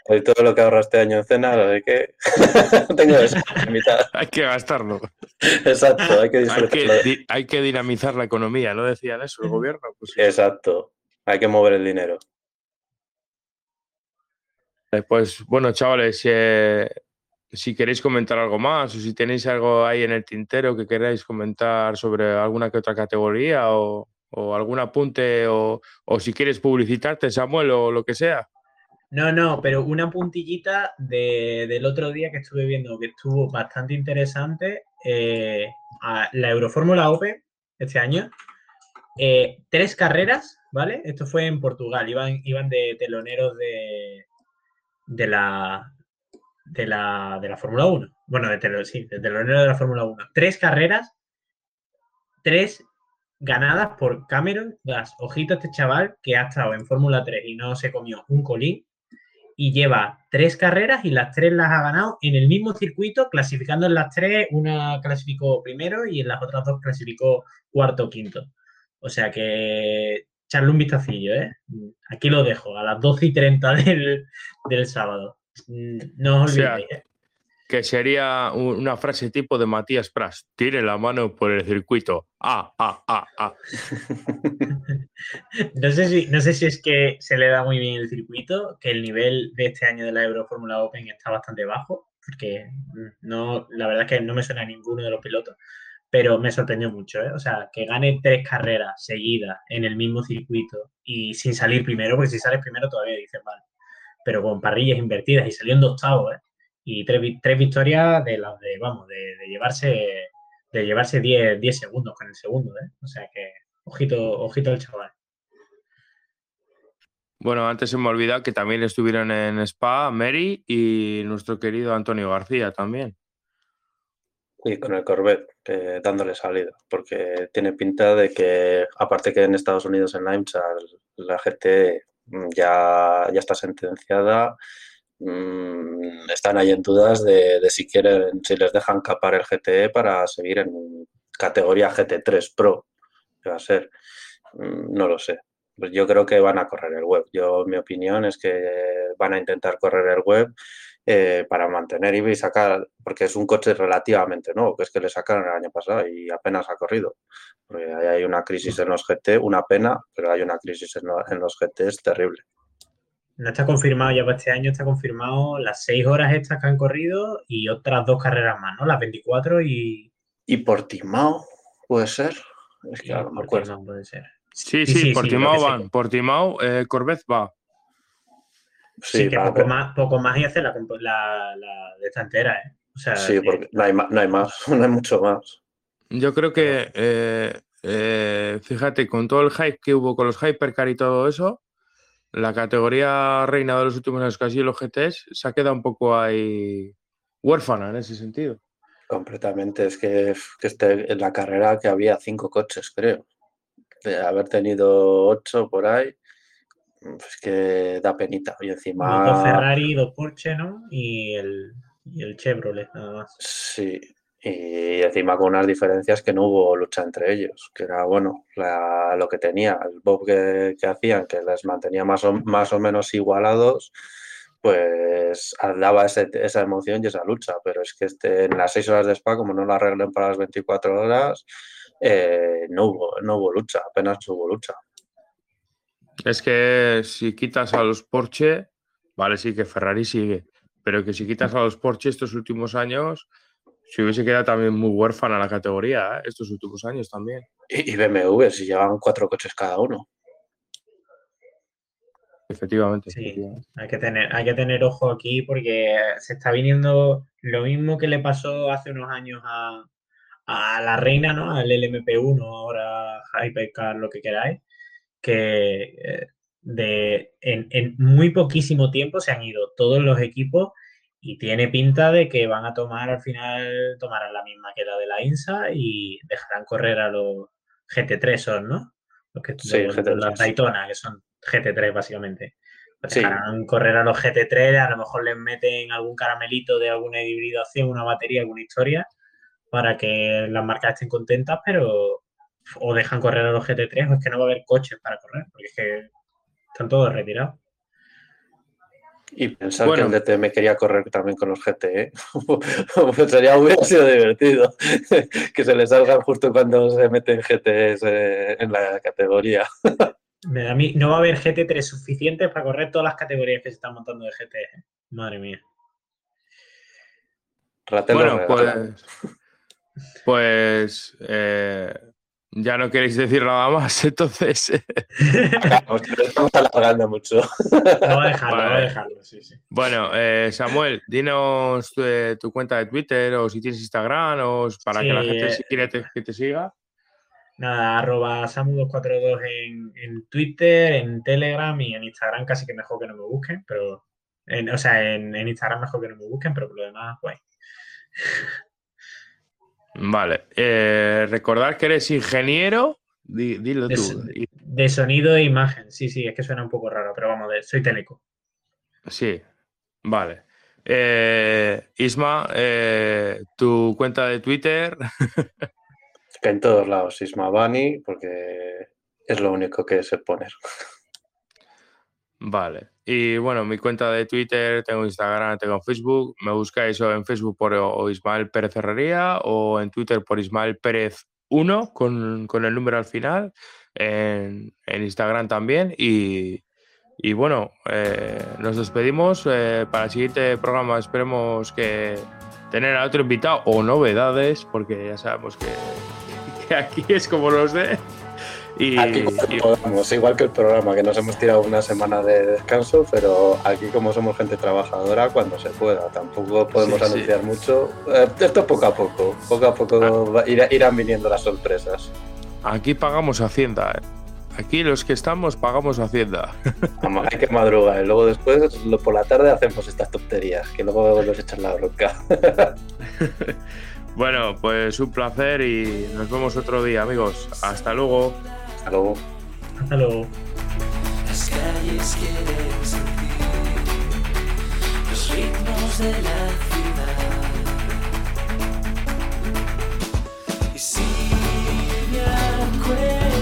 Y todo lo que ahorra este año en cena, hay que tengo eso, Hay que gastarlo. Exacto, hay que hay que, dinamizar la economía, ¿no decían eso el gobierno? Pues Exacto, hay que mover el dinero. Eh, pues bueno, chavales, eh, si queréis comentar algo más o si tenéis algo ahí en el tintero que queráis comentar sobre alguna que otra categoría o, algún apunte o, o si quieres publicitarte, Samuel, o lo que sea. No, no, pero una puntillita del otro día que estuve viendo que estuvo bastante interesante eh, la Eurofórmula Open este año. eh, tres carreras, ¿vale? Esto fue en Portugal, iban, iban de teloneros de, de la de la, de la Fórmula 1. Bueno, de, telo- sí, de telonero de la Fórmula 1. Tres carreras, tres ganadas por Cameron Gas. Ojito a este chaval que ha estado en Fórmula 3 y no se comió un colín y lleva tres carreras y las tres las ha ganado en el mismo circuito, clasificando en las tres, una clasificó primero y en las otras dos clasificó cuarto o quinto. O sea que echarle un vistacillo, ¿eh? Aquí lo dejo, a las 12 y 30 del, del sábado. Mm, No os O sea, olvidéis, ¿eh? Que sería un- una frase tipo de Matías Pras. Tire la mano por el circuito. Ah, ah, ah, ah. No sé, si, no sé si es que se le da muy bien el circuito, que el nivel de este año de la Euro Fórmula Open está bastante bajo, porque mm, no, la verdad es que no me suena a ninguno de los pilotos, pero me sorprendió mucho, ¿eh? O sea, que gane tres carreras seguidas en el mismo circuito y sin salir primero, porque si sales primero todavía dices, vale, pero con parrillas invertidas y saliendo octavo, ¿eh? Y tres, tres victorias de las de, vamos, de, de llevarse de llevarse 10, 10 segundos con el segundo, ¿eh? O sea que, ojito, ojito al chaval. Bueno, antes se me olvida que también estuvieron en Spa Mary y nuestro querido Antonio García también. Y con el Corvette, que dándole salida, porque tiene pinta de que, aparte que en Estados Unidos en la IMSA la mm, ya, ya está sentenciada, mm, están ahí en dudas de, si quieren, si les dejan capar el GTE para seguir en categoría GT3 Pro, que va a ser, Mm, no lo sé. Pues yo creo que van a correr el web. Yo, mi opinión es que van a intentar correr el web eh, para mantener y sacar, porque es un coche relativamente nuevo, que es que le sacaron el año pasado y apenas ha corrido. Porque hay una crisis en los GT, una pena, pero hay una crisis en los GT, es terrible. No está confirmado ya para este año, está confirmado las seis horas estas que han corrido y otras dos carreras más, ¿no? Las 24 y. Y Portimao, puede ser. Es que ahora no me acuerdo. puede ser. Sí, Sí, sí, sí, sí, Portimao que van. sé. Portimao, eh, Corvette va. Sí, Sí, que va, poco, pero- más, poco más y hacer la, la, la de esta entera, ¿eh? O sea, sí, que- porque no hay, no hay más, no hay mucho más. Yo creo que, eh, eh, fíjate, con todo el hype que hubo con los Hypercar y todo eso, la categoría reina de los últimos años, casi los GTs, se ha quedado un poco ahí huérfana en ese sentido. Completamente. Es que, que este, en la carrera que había cinco coches, creo. De haber tenido ocho por ahí, pues que da penita. Y encima. dos Ferrari, dos Porsche, ¿no? Y el, y el Chevrolet, nada más. Sí, y encima con unas diferencias que no hubo lucha entre ellos, que era bueno, la- lo que tenía, el bob que, que hacían, que les mantenía más o, más o menos igualados, pues daba ese- esa emoción y esa lucha, pero es que este, en las seis horas de spa, como no lo arreglen para las 24 horas, eh, no, hubo, no hubo lucha, apenas hubo lucha. Es que si quitas a los Porsche, vale, sí que Ferrari sigue, pero que si quitas a los Porsche estos últimos años, se hubiese quedado también muy huérfana la categoría, ¿eh? estos últimos años también. Y, y BMW, si llevaban cuatro coches cada uno. Efectivamente. Sí. efectivamente. Hay que tener, hay que tener ojo aquí porque se está viniendo lo mismo que le pasó hace unos años a, a la reina, ¿no? Al LMP1, ahora Hypercar, lo que queráis, que eh, de, en, en muy poquísimo tiempo se han ido todos los equipos y tiene pinta de que van a tomar al final, tomarán la misma que la de la INSA y dejarán correr a los GT3 son, ¿no? Los que Sí, los- GT3. las Daytona, que son GT3 básicamente. Sí. dejarán correr a los GT3, a lo mejor les meten algún caramelito de alguna hibridación, una batería, alguna historia, para que las marcas estén contentas, pero o dejan correr a los GT3 o es que no va a haber coches para correr, porque es que están todos retirados. Y pensar Bueno. que el DTM quería correr también con los GTE. pues sería hubiera sido divertido. que se les salgan justo cuando se meten GTs eh, en la categoría. A mí, no va a haber GT3 suficientes para correr todas las categorías que se están montando de GT. ¿eh? Madre mía. Ratel Bueno, pues, pues eh, ya no queréis decir nada más, entonces. Acabamos, estamos alargando mucho. Vamos a dejarlo, Vale. vamos a dejarlo, sí, sí. Bueno, eh, Samuel, dinos eh, tu cuenta de Twitter o si tienes Instagram o para que la gente eh, si quiere te- que te siga. Nada, arroba Samu242 en, en Twitter, en Telegram y en Instagram casi que mejor que no me busquen, pero... en- o sea, en, en Instagram mejor que no me busquen, pero por lo demás, guay. Vale. Eh, recordar que eres ingeniero. Di- dilo tú. Es- Y- De sonido e imagen, sí, sí, es que suena un poco raro, pero vamos, de- soy teleco. Sí, vale. Eh, Isma, eh, tu cuenta de Twitter. Que en todos lados Isma Bani, porque es lo único que sé poner. Vale. Y bueno, mi cuenta de Twitter, tengo Instagram, tengo Facebook. Me buscáis en Facebook por Ismael Pérez Herrería o en Twitter por Ismael Pérez 1 con, con el número al final. En, Instagram también. Y, y bueno, eh, nos despedimos. eh, para el siguiente programa esperemos que tener a otro invitado o novedades, porque ya sabemos que aquí es como los de. Y, Aquí como y- podamos, igual que el programa, que nos hemos tirado una semana de descanso, pero aquí como somos gente trabajadora, cuando se pueda. Tampoco podemos Sí, sí. anunciar mucho. Eh, esto poco a poco. Poco a poco Ah. irán viniendo las sorpresas. Aquí pagamos Hacienda. ¿eh? Aquí los que estamos pagamos Hacienda. Vamos, hay que madrugar. y Luego después, por la tarde, hacemos estas tonterías, que luego nos echan la bronca. Bueno, pues un placer y nos vemos otro día, amigos. Hasta luego. Hasta luego. Hasta luego. Las calles quieren sentir los ritmos de la ciudad. Y si me acuerdo